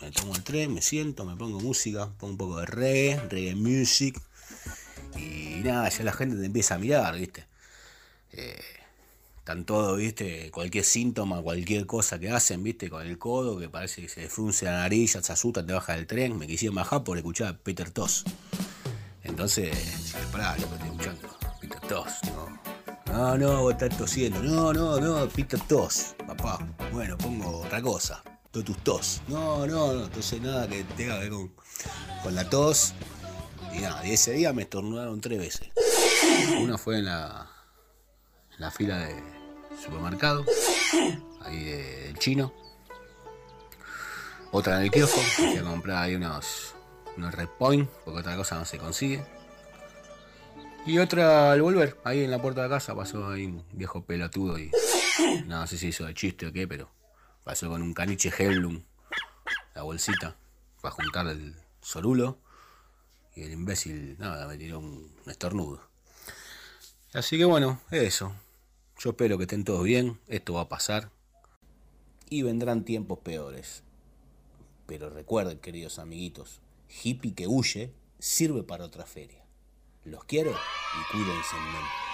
Speaker 22: me tomo el tren, me siento, me pongo música, pongo un poco de reggae, reggae music. Y nada, ya la gente te empieza a mirar, ¿viste? Eh, están todos, ¿viste? Cualquier síntoma, cualquier cosa que hacen, ¿viste? Con el codo, que parece que se frunce la nariz, se asustan, te baja del tren. Me quisieron bajar por escuchar a Peter Toss. Entonces, pará, lo que estoy escuchando. Peter Toss, no. No, no, vos estás tosiendo. No, no, no, Peter Toss, papá. Bueno, pongo otra cosa. Totus tos. No, no, no, entonces nada que tenga que ver con, la tos. Y nada, y ese día me estornudaron tres veces. Una fue en la, fila de supermercado, ahí de- del chino. Otra en el kiosco, fui a comprar ahí unos, unos Red Point, porque otra cosa no se consigue. Y otra al volver, ahí en la puerta de casa pasó ahí un viejo pelotudo y no sé si hizo de chiste o qué, pero pasó con un caniche Hellum, la bolsita, para juntar el sorulo. Y el imbécil, nada, me tiró un, un estornudo. Así que bueno, eso. Yo espero que estén todos bien, esto va a pasar. Y vendrán tiempos peores. Pero recuerden, queridos amiguitos, hippie que huye sirve para otra feria. Los quiero y cuídense en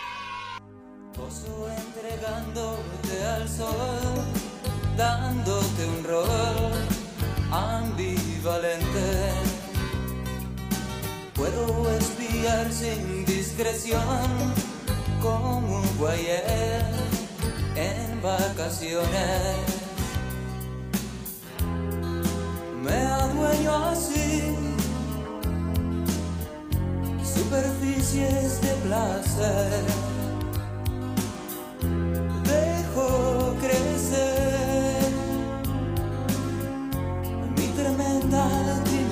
Speaker 19: Pozo entregándote al sol, dándote un rol ambivalente. Puedo espiar sin discreción como un guayer en vacaciones. Me adueño así superficies de placer. Dejo crecer mi tremenda timidez.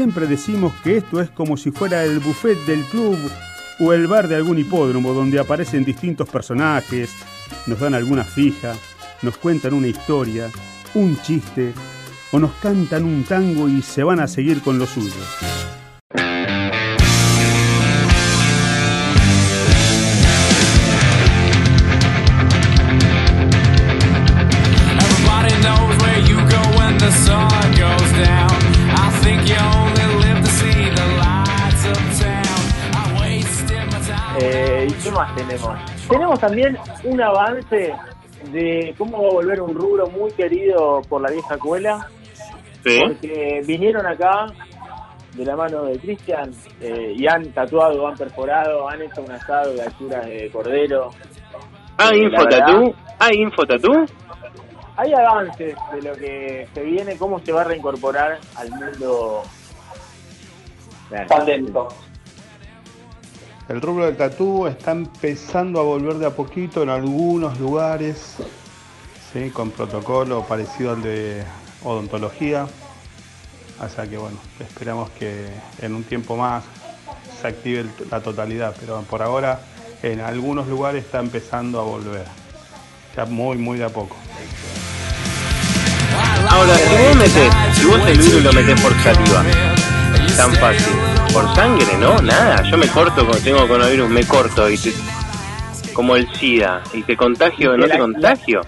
Speaker 9: Siempre decimos que esto es como si fuera el buffet del club o el bar de algún hipódromo donde aparecen distintos personajes, nos dan alguna fija, nos cuentan una historia, un chiste o nos cantan un tango y se van a seguir con lo suyo.
Speaker 4: Tenemos? Tenemos también un avance de cómo va a volver un rubro muy querido por la vieja escuela.
Speaker 1: Sí.
Speaker 4: Porque vinieron acá de la mano de Cristian eh, y han tatuado, han perforado, han hecho un asado de alturas de cordero.
Speaker 1: ¿Hay
Speaker 4: Eh,
Speaker 1: info tatú? ¿Hay info tatú?
Speaker 4: Hay avances de lo que se viene, cómo se va a reincorporar al mundo pandémico.
Speaker 26: El rubro del tatú está empezando a volver de a poquito en algunos lugares, ¿sí? con protocolo parecido al de odontología. Sea que bueno, esperamos que en un tiempo más se active la totalidad, pero por ahora en algunos lugares está empezando a volver. Ya muy, muy de a poco.
Speaker 1: Ahora, si vos metés, si vos el lo metés por saliva, tan fácil. Por sangre, ¿no? Nada, yo me corto cuando tengo coronavirus, me corto y te, como el SIDA, y te contagio, no
Speaker 4: La-
Speaker 1: te contagio.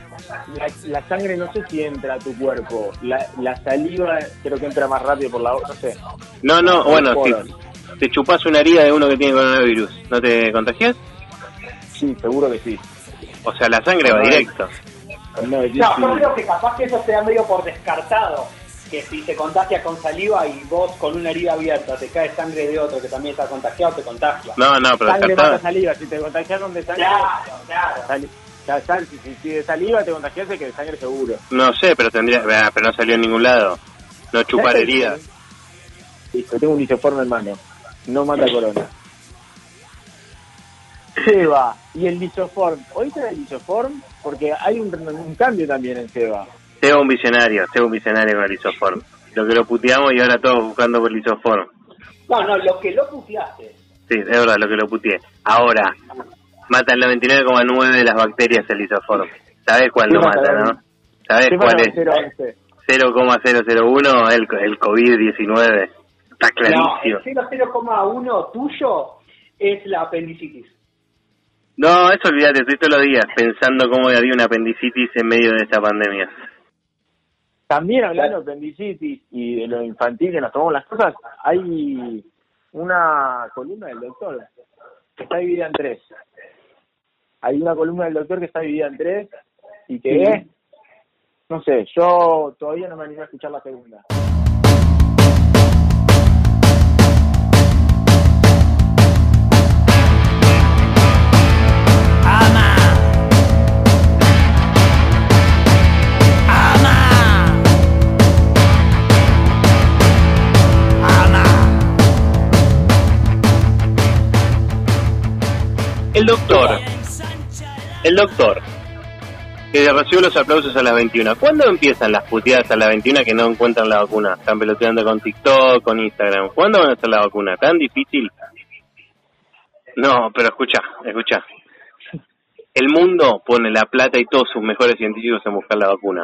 Speaker 4: La, la sangre no sé si entra a tu cuerpo, la, la saliva creo que entra más rápido por la boca, no sé.
Speaker 1: No, no, bueno, si te chupas una herida de uno que tiene coronavirus, ¿no te contagias?
Speaker 4: Sí, seguro que sí.
Speaker 1: O sea, la sangre va directo.
Speaker 4: No,
Speaker 3: No, yo creo que capaz que eso sea medio por descartado. Que si te contagia con saliva y vos con una herida abierta te cae sangre de otro que también está contagiado, te contagia.
Speaker 1: No, no, pero
Speaker 4: Sangre mata saliva, si te contagiaron de sangre.
Speaker 3: Claro, claro.
Speaker 4: sal- si, si- de saliva te contagiaste, que de sangre seguro.
Speaker 1: No sé, pero tendría, ah, pero no salió en ningún lado. No chupar heridas.
Speaker 4: Listo, tengo un lisoforme en mano. No mata corona. Seba, y el lisoform. ¿Oíste del lisoform? Porque hay un, un cambio también en Seba.
Speaker 1: Tengo un visionario, tengo un visionario con el isoform. Lo que lo puteamos y ahora todos buscando por el isoform.
Speaker 3: No, no, lo que lo puteaste.
Speaker 1: Sí, es verdad lo que lo puteé. Ahora, mata el 99,9 de las bacterias el isoform. ¿Sabés cuál
Speaker 4: ¿Qué
Speaker 1: no
Speaker 4: mata,
Speaker 1: no? ¿Sabés
Speaker 4: ¿Qué
Speaker 1: cuál es?
Speaker 4: con 011?
Speaker 1: 0,001 el, el COVID-19. Está
Speaker 3: No,
Speaker 1: clarísimo.
Speaker 3: el 0,1 tuyo es la apendicitis.
Speaker 1: No, eso olvídate, estoy todos los días pensando cómo había una apendicitis en medio de esta pandemia.
Speaker 4: También hablando de apendicitis y de lo infantil que nos tomamos las cosas, hay una columna del doctor que está dividida en tres. Hay una columna del doctor que está dividida en tres y que
Speaker 3: Sí.
Speaker 4: no sé, yo todavía no me animé a escuchar la segunda.
Speaker 1: El doctor. El doctor. Que recibió los aplausos a las 21. ¿Cuándo empiezan las puteadas a las 21 que no encuentran la vacuna? Están peloteando con TikTok, con Instagram. ¿Cuándo van a hacer la vacuna? ¿Tan difícil? No, pero escucha, escucha. El mundo pone la plata y todos sus mejores científicos en buscar la vacuna.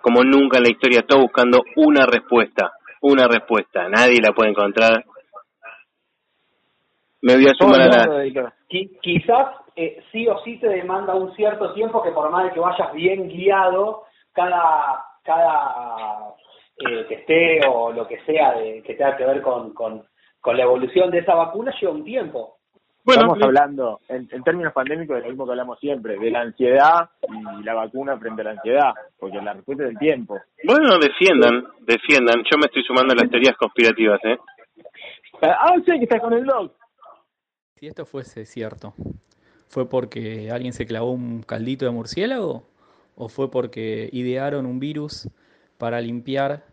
Speaker 1: Como nunca en la historia, todo buscando una respuesta. Una respuesta. Nadie la puede encontrar. Me voy a sumar a la...
Speaker 3: Qui- quizás eh, sí o sí te demanda un cierto tiempo que por más de que vayas bien guiado, cada, cada eh, testeo o lo que sea de, que tenga que ver con, con, con la evolución de esa vacuna lleva un tiempo.
Speaker 4: Estamos hablando, en, en términos pandémicos, de lo mismo que hablamos siempre, de la ansiedad y la vacuna frente a la ansiedad, porque la respuesta es el tiempo.
Speaker 1: Bueno, defiendan, defiendan. Yo me estoy sumando a las teorías conspirativas, ¿eh?
Speaker 4: Ah, sé que estás con el blog.
Speaker 27: Si esto fuese cierto, ¿fue porque alguien se clavó un caldito de murciélago? ¿O fue porque idearon un virus para limpiar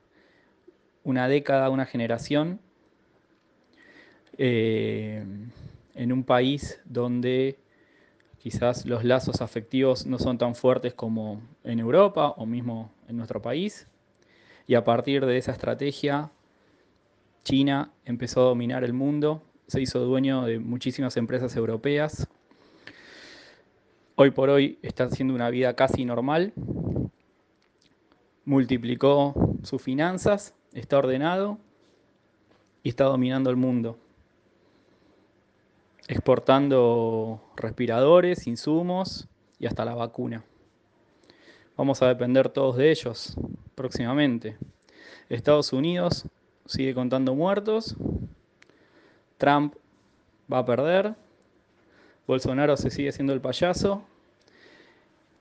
Speaker 27: una década, una generación eh, en un país donde quizás los lazos afectivos no son tan fuertes como en Europa o mismo en nuestro país? Y a partir de esa estrategia, China empezó a dominar el mundo, se hizo dueño de muchísimas empresas europeas. Hoy por hoy está haciendo una vida casi normal, multiplicó sus finanzas, está ordenado y está dominando el mundo, exportando respiradores, insumos y hasta la vacuna. Vamos a depender todos de ellos próximamente. Estados Unidos sigue contando muertos, Trump va a perder, Bolsonaro se sigue siendo el payaso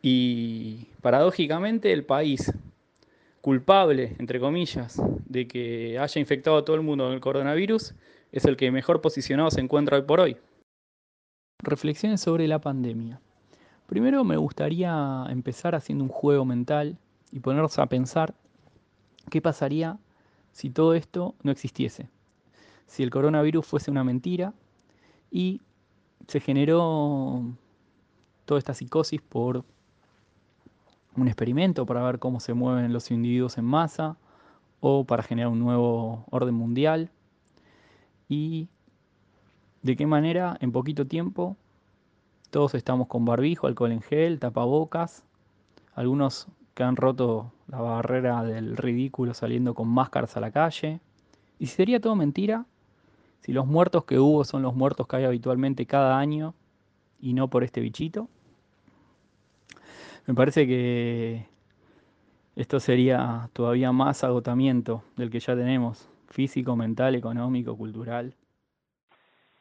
Speaker 27: y paradójicamente el país culpable, entre comillas, de que haya infectado a todo el mundo con el coronavirus es el que mejor posicionado se encuentra hoy por hoy. Reflexiones sobre la pandemia. Primero me gustaría empezar haciendo un juego mental y ponernos a pensar qué pasaría si todo esto no existiese si el coronavirus fuese una mentira y se generó toda esta psicosis por un experimento para ver cómo se mueven los individuos en masa o para generar un nuevo orden mundial y de qué manera en poquito tiempo todos estamos con barbijo, alcohol en gel, tapabocas, algunos que han roto la barrera del ridículo saliendo con máscaras a la calle. ¿Y si sería todo mentira? Si los muertos que hubo son los muertos que hay habitualmente cada año y no por este bichito. Me parece que esto sería todavía más agotamiento del que ya tenemos, físico, mental, económico, cultural.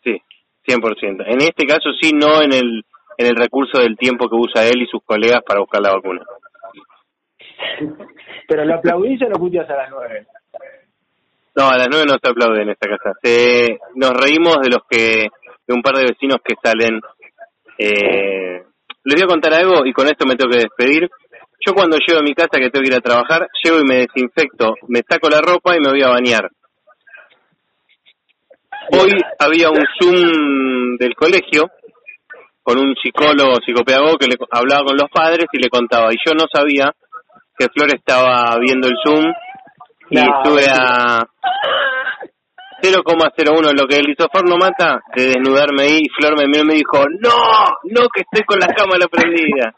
Speaker 1: Sí, 100%. En este caso sí, no en el, en el recurso del tiempo que usa él y sus colegas para buscar la vacuna.
Speaker 4: Pero lo aplaudís o lo puteás a las nueve.
Speaker 1: No, a las nueve no se aplaude en esta casa. Se, nos reímos de los que, de un par de vecinos que salen. Eh, les voy a contar algo y con esto me tengo que despedir. Yo cuando llego a mi casa que tengo que ir a trabajar, llego y me desinfecto, me saco la ropa y me voy a bañar. Hoy había un Zoom del colegio con un psicólogo, psicopedagogo que le hablaba con los padres y le contaba. Y yo no sabía que Flor estaba viendo el Zoom y
Speaker 4: No,
Speaker 1: estuve a 0,01 lo que el lisofar no mata de desnudarme ahí y Flor me miró y me dijo no, no que estoy con la cámara prendida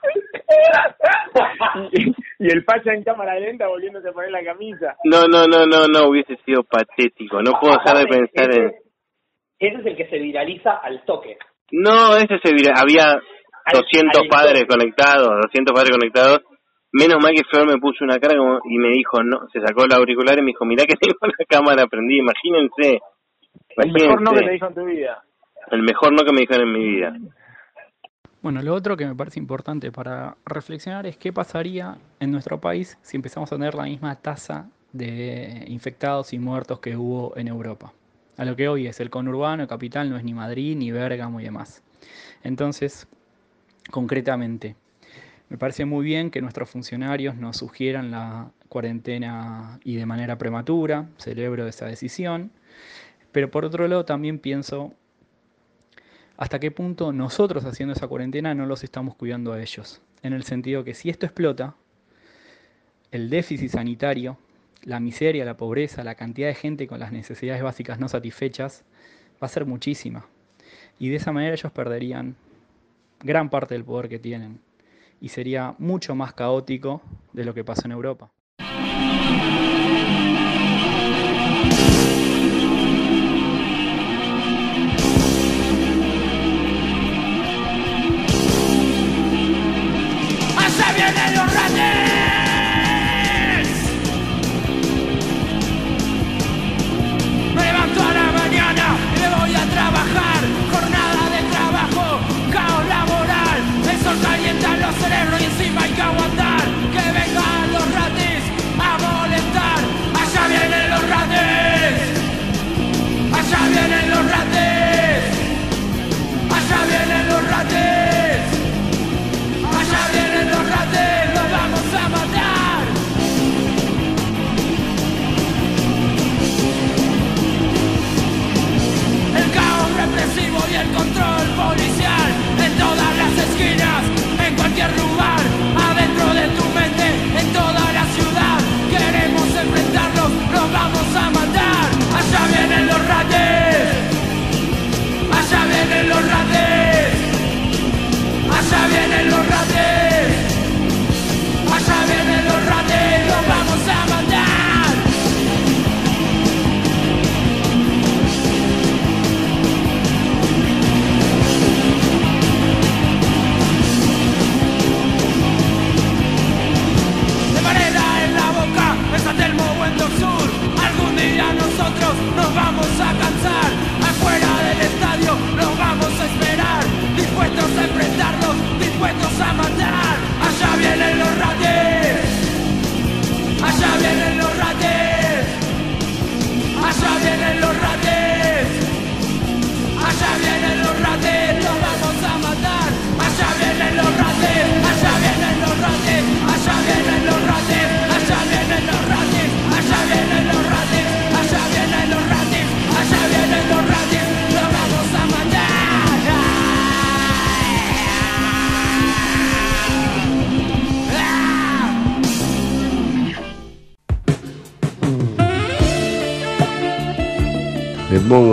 Speaker 4: y el Pacha en cámara lenta volviéndose a poner la camisa.
Speaker 1: no, no, no, no, no, hubiese sido patético. No puedo dejar de pensar en
Speaker 3: Ese es el que se viraliza al toque.
Speaker 1: no, ese se vira- había 200
Speaker 3: al
Speaker 1: padres conectados 200 padres conectados menos mal que Flor me puso una cara como- y me dijo no, se sacó el auricular y me dijo mirá que tengo la cámara prendida imagínense
Speaker 4: El mejor no que te dijo en tu vida.
Speaker 1: el mejor no que me dijeron en mi vida
Speaker 28: Bueno, lo otro que me parece importante para reflexionar es qué pasaría en nuestro país si empezamos a tener la misma tasa de infectados y muertos que hubo en Europa. A lo que hoy es el conurbano, capital, no es ni Madrid, ni Bérgamo y demás. Entonces, concretamente, me parece muy bien que nuestros funcionarios nos sugieran la cuarentena y de manera prematura, celebro esa decisión, pero por otro lado también pienso hasta qué punto nosotros haciendo esa cuarentena no los estamos cuidando a ellos. En el sentido que si esto explota, el déficit sanitario, la miseria, la pobreza, la cantidad de gente con las necesidades básicas no satisfechas, va a ser muchísima. Y de esa manera ellos perderían gran parte del poder que tienen. Y sería mucho más caótico de lo que pasó en Europa.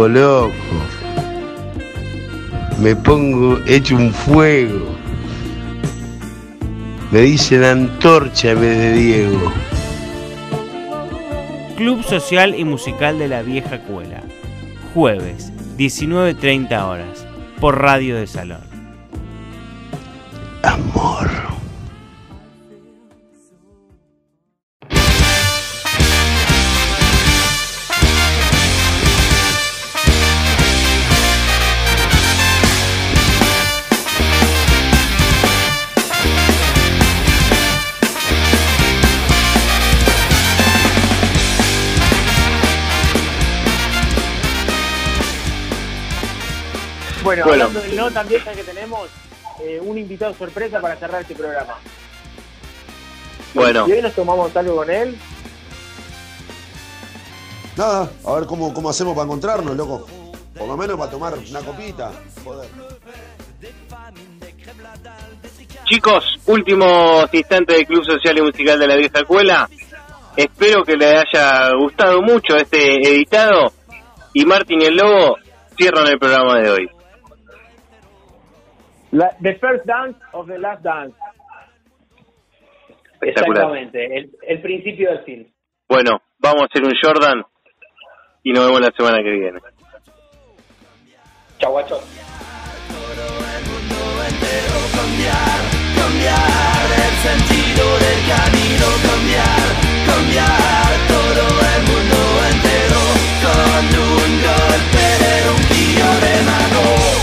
Speaker 29: Loco. Me pongo hecho un fuego. Me dicen antorcha en vez de Diego.
Speaker 10: Club Social y Musical de la Vieja Cuela. Jueves, 19.30 horas, por Radio de Salón.
Speaker 4: No, también ya que tenemos eh, un invitado sorpresa para cerrar este programa.
Speaker 1: Bueno.
Speaker 4: Y hoy nos tomamos algo con él.
Speaker 30: Nada, a ver cómo, cómo hacemos para encontrarnos, loco. Por lo menos para tomar una copita. Joder.
Speaker 1: Chicos, últimos instantes del Club Social y Musical de la Vieja Escuela. Espero que les haya gustado mucho este editado. Y Martín y el Lobo cierran el programa de hoy.
Speaker 4: La- the first dance of the last dance.
Speaker 1: Espectacular.
Speaker 3: Exactamente, el, el principio del fin.
Speaker 1: Bueno, vamos a hacer un Jordan y nos vemos la semana que viene.
Speaker 3: Chau, guacho.
Speaker 16: cambiar, cambiar el sentido del camino, cambiar, cambiar todo el mundo entero con un golpe de un tío de mano.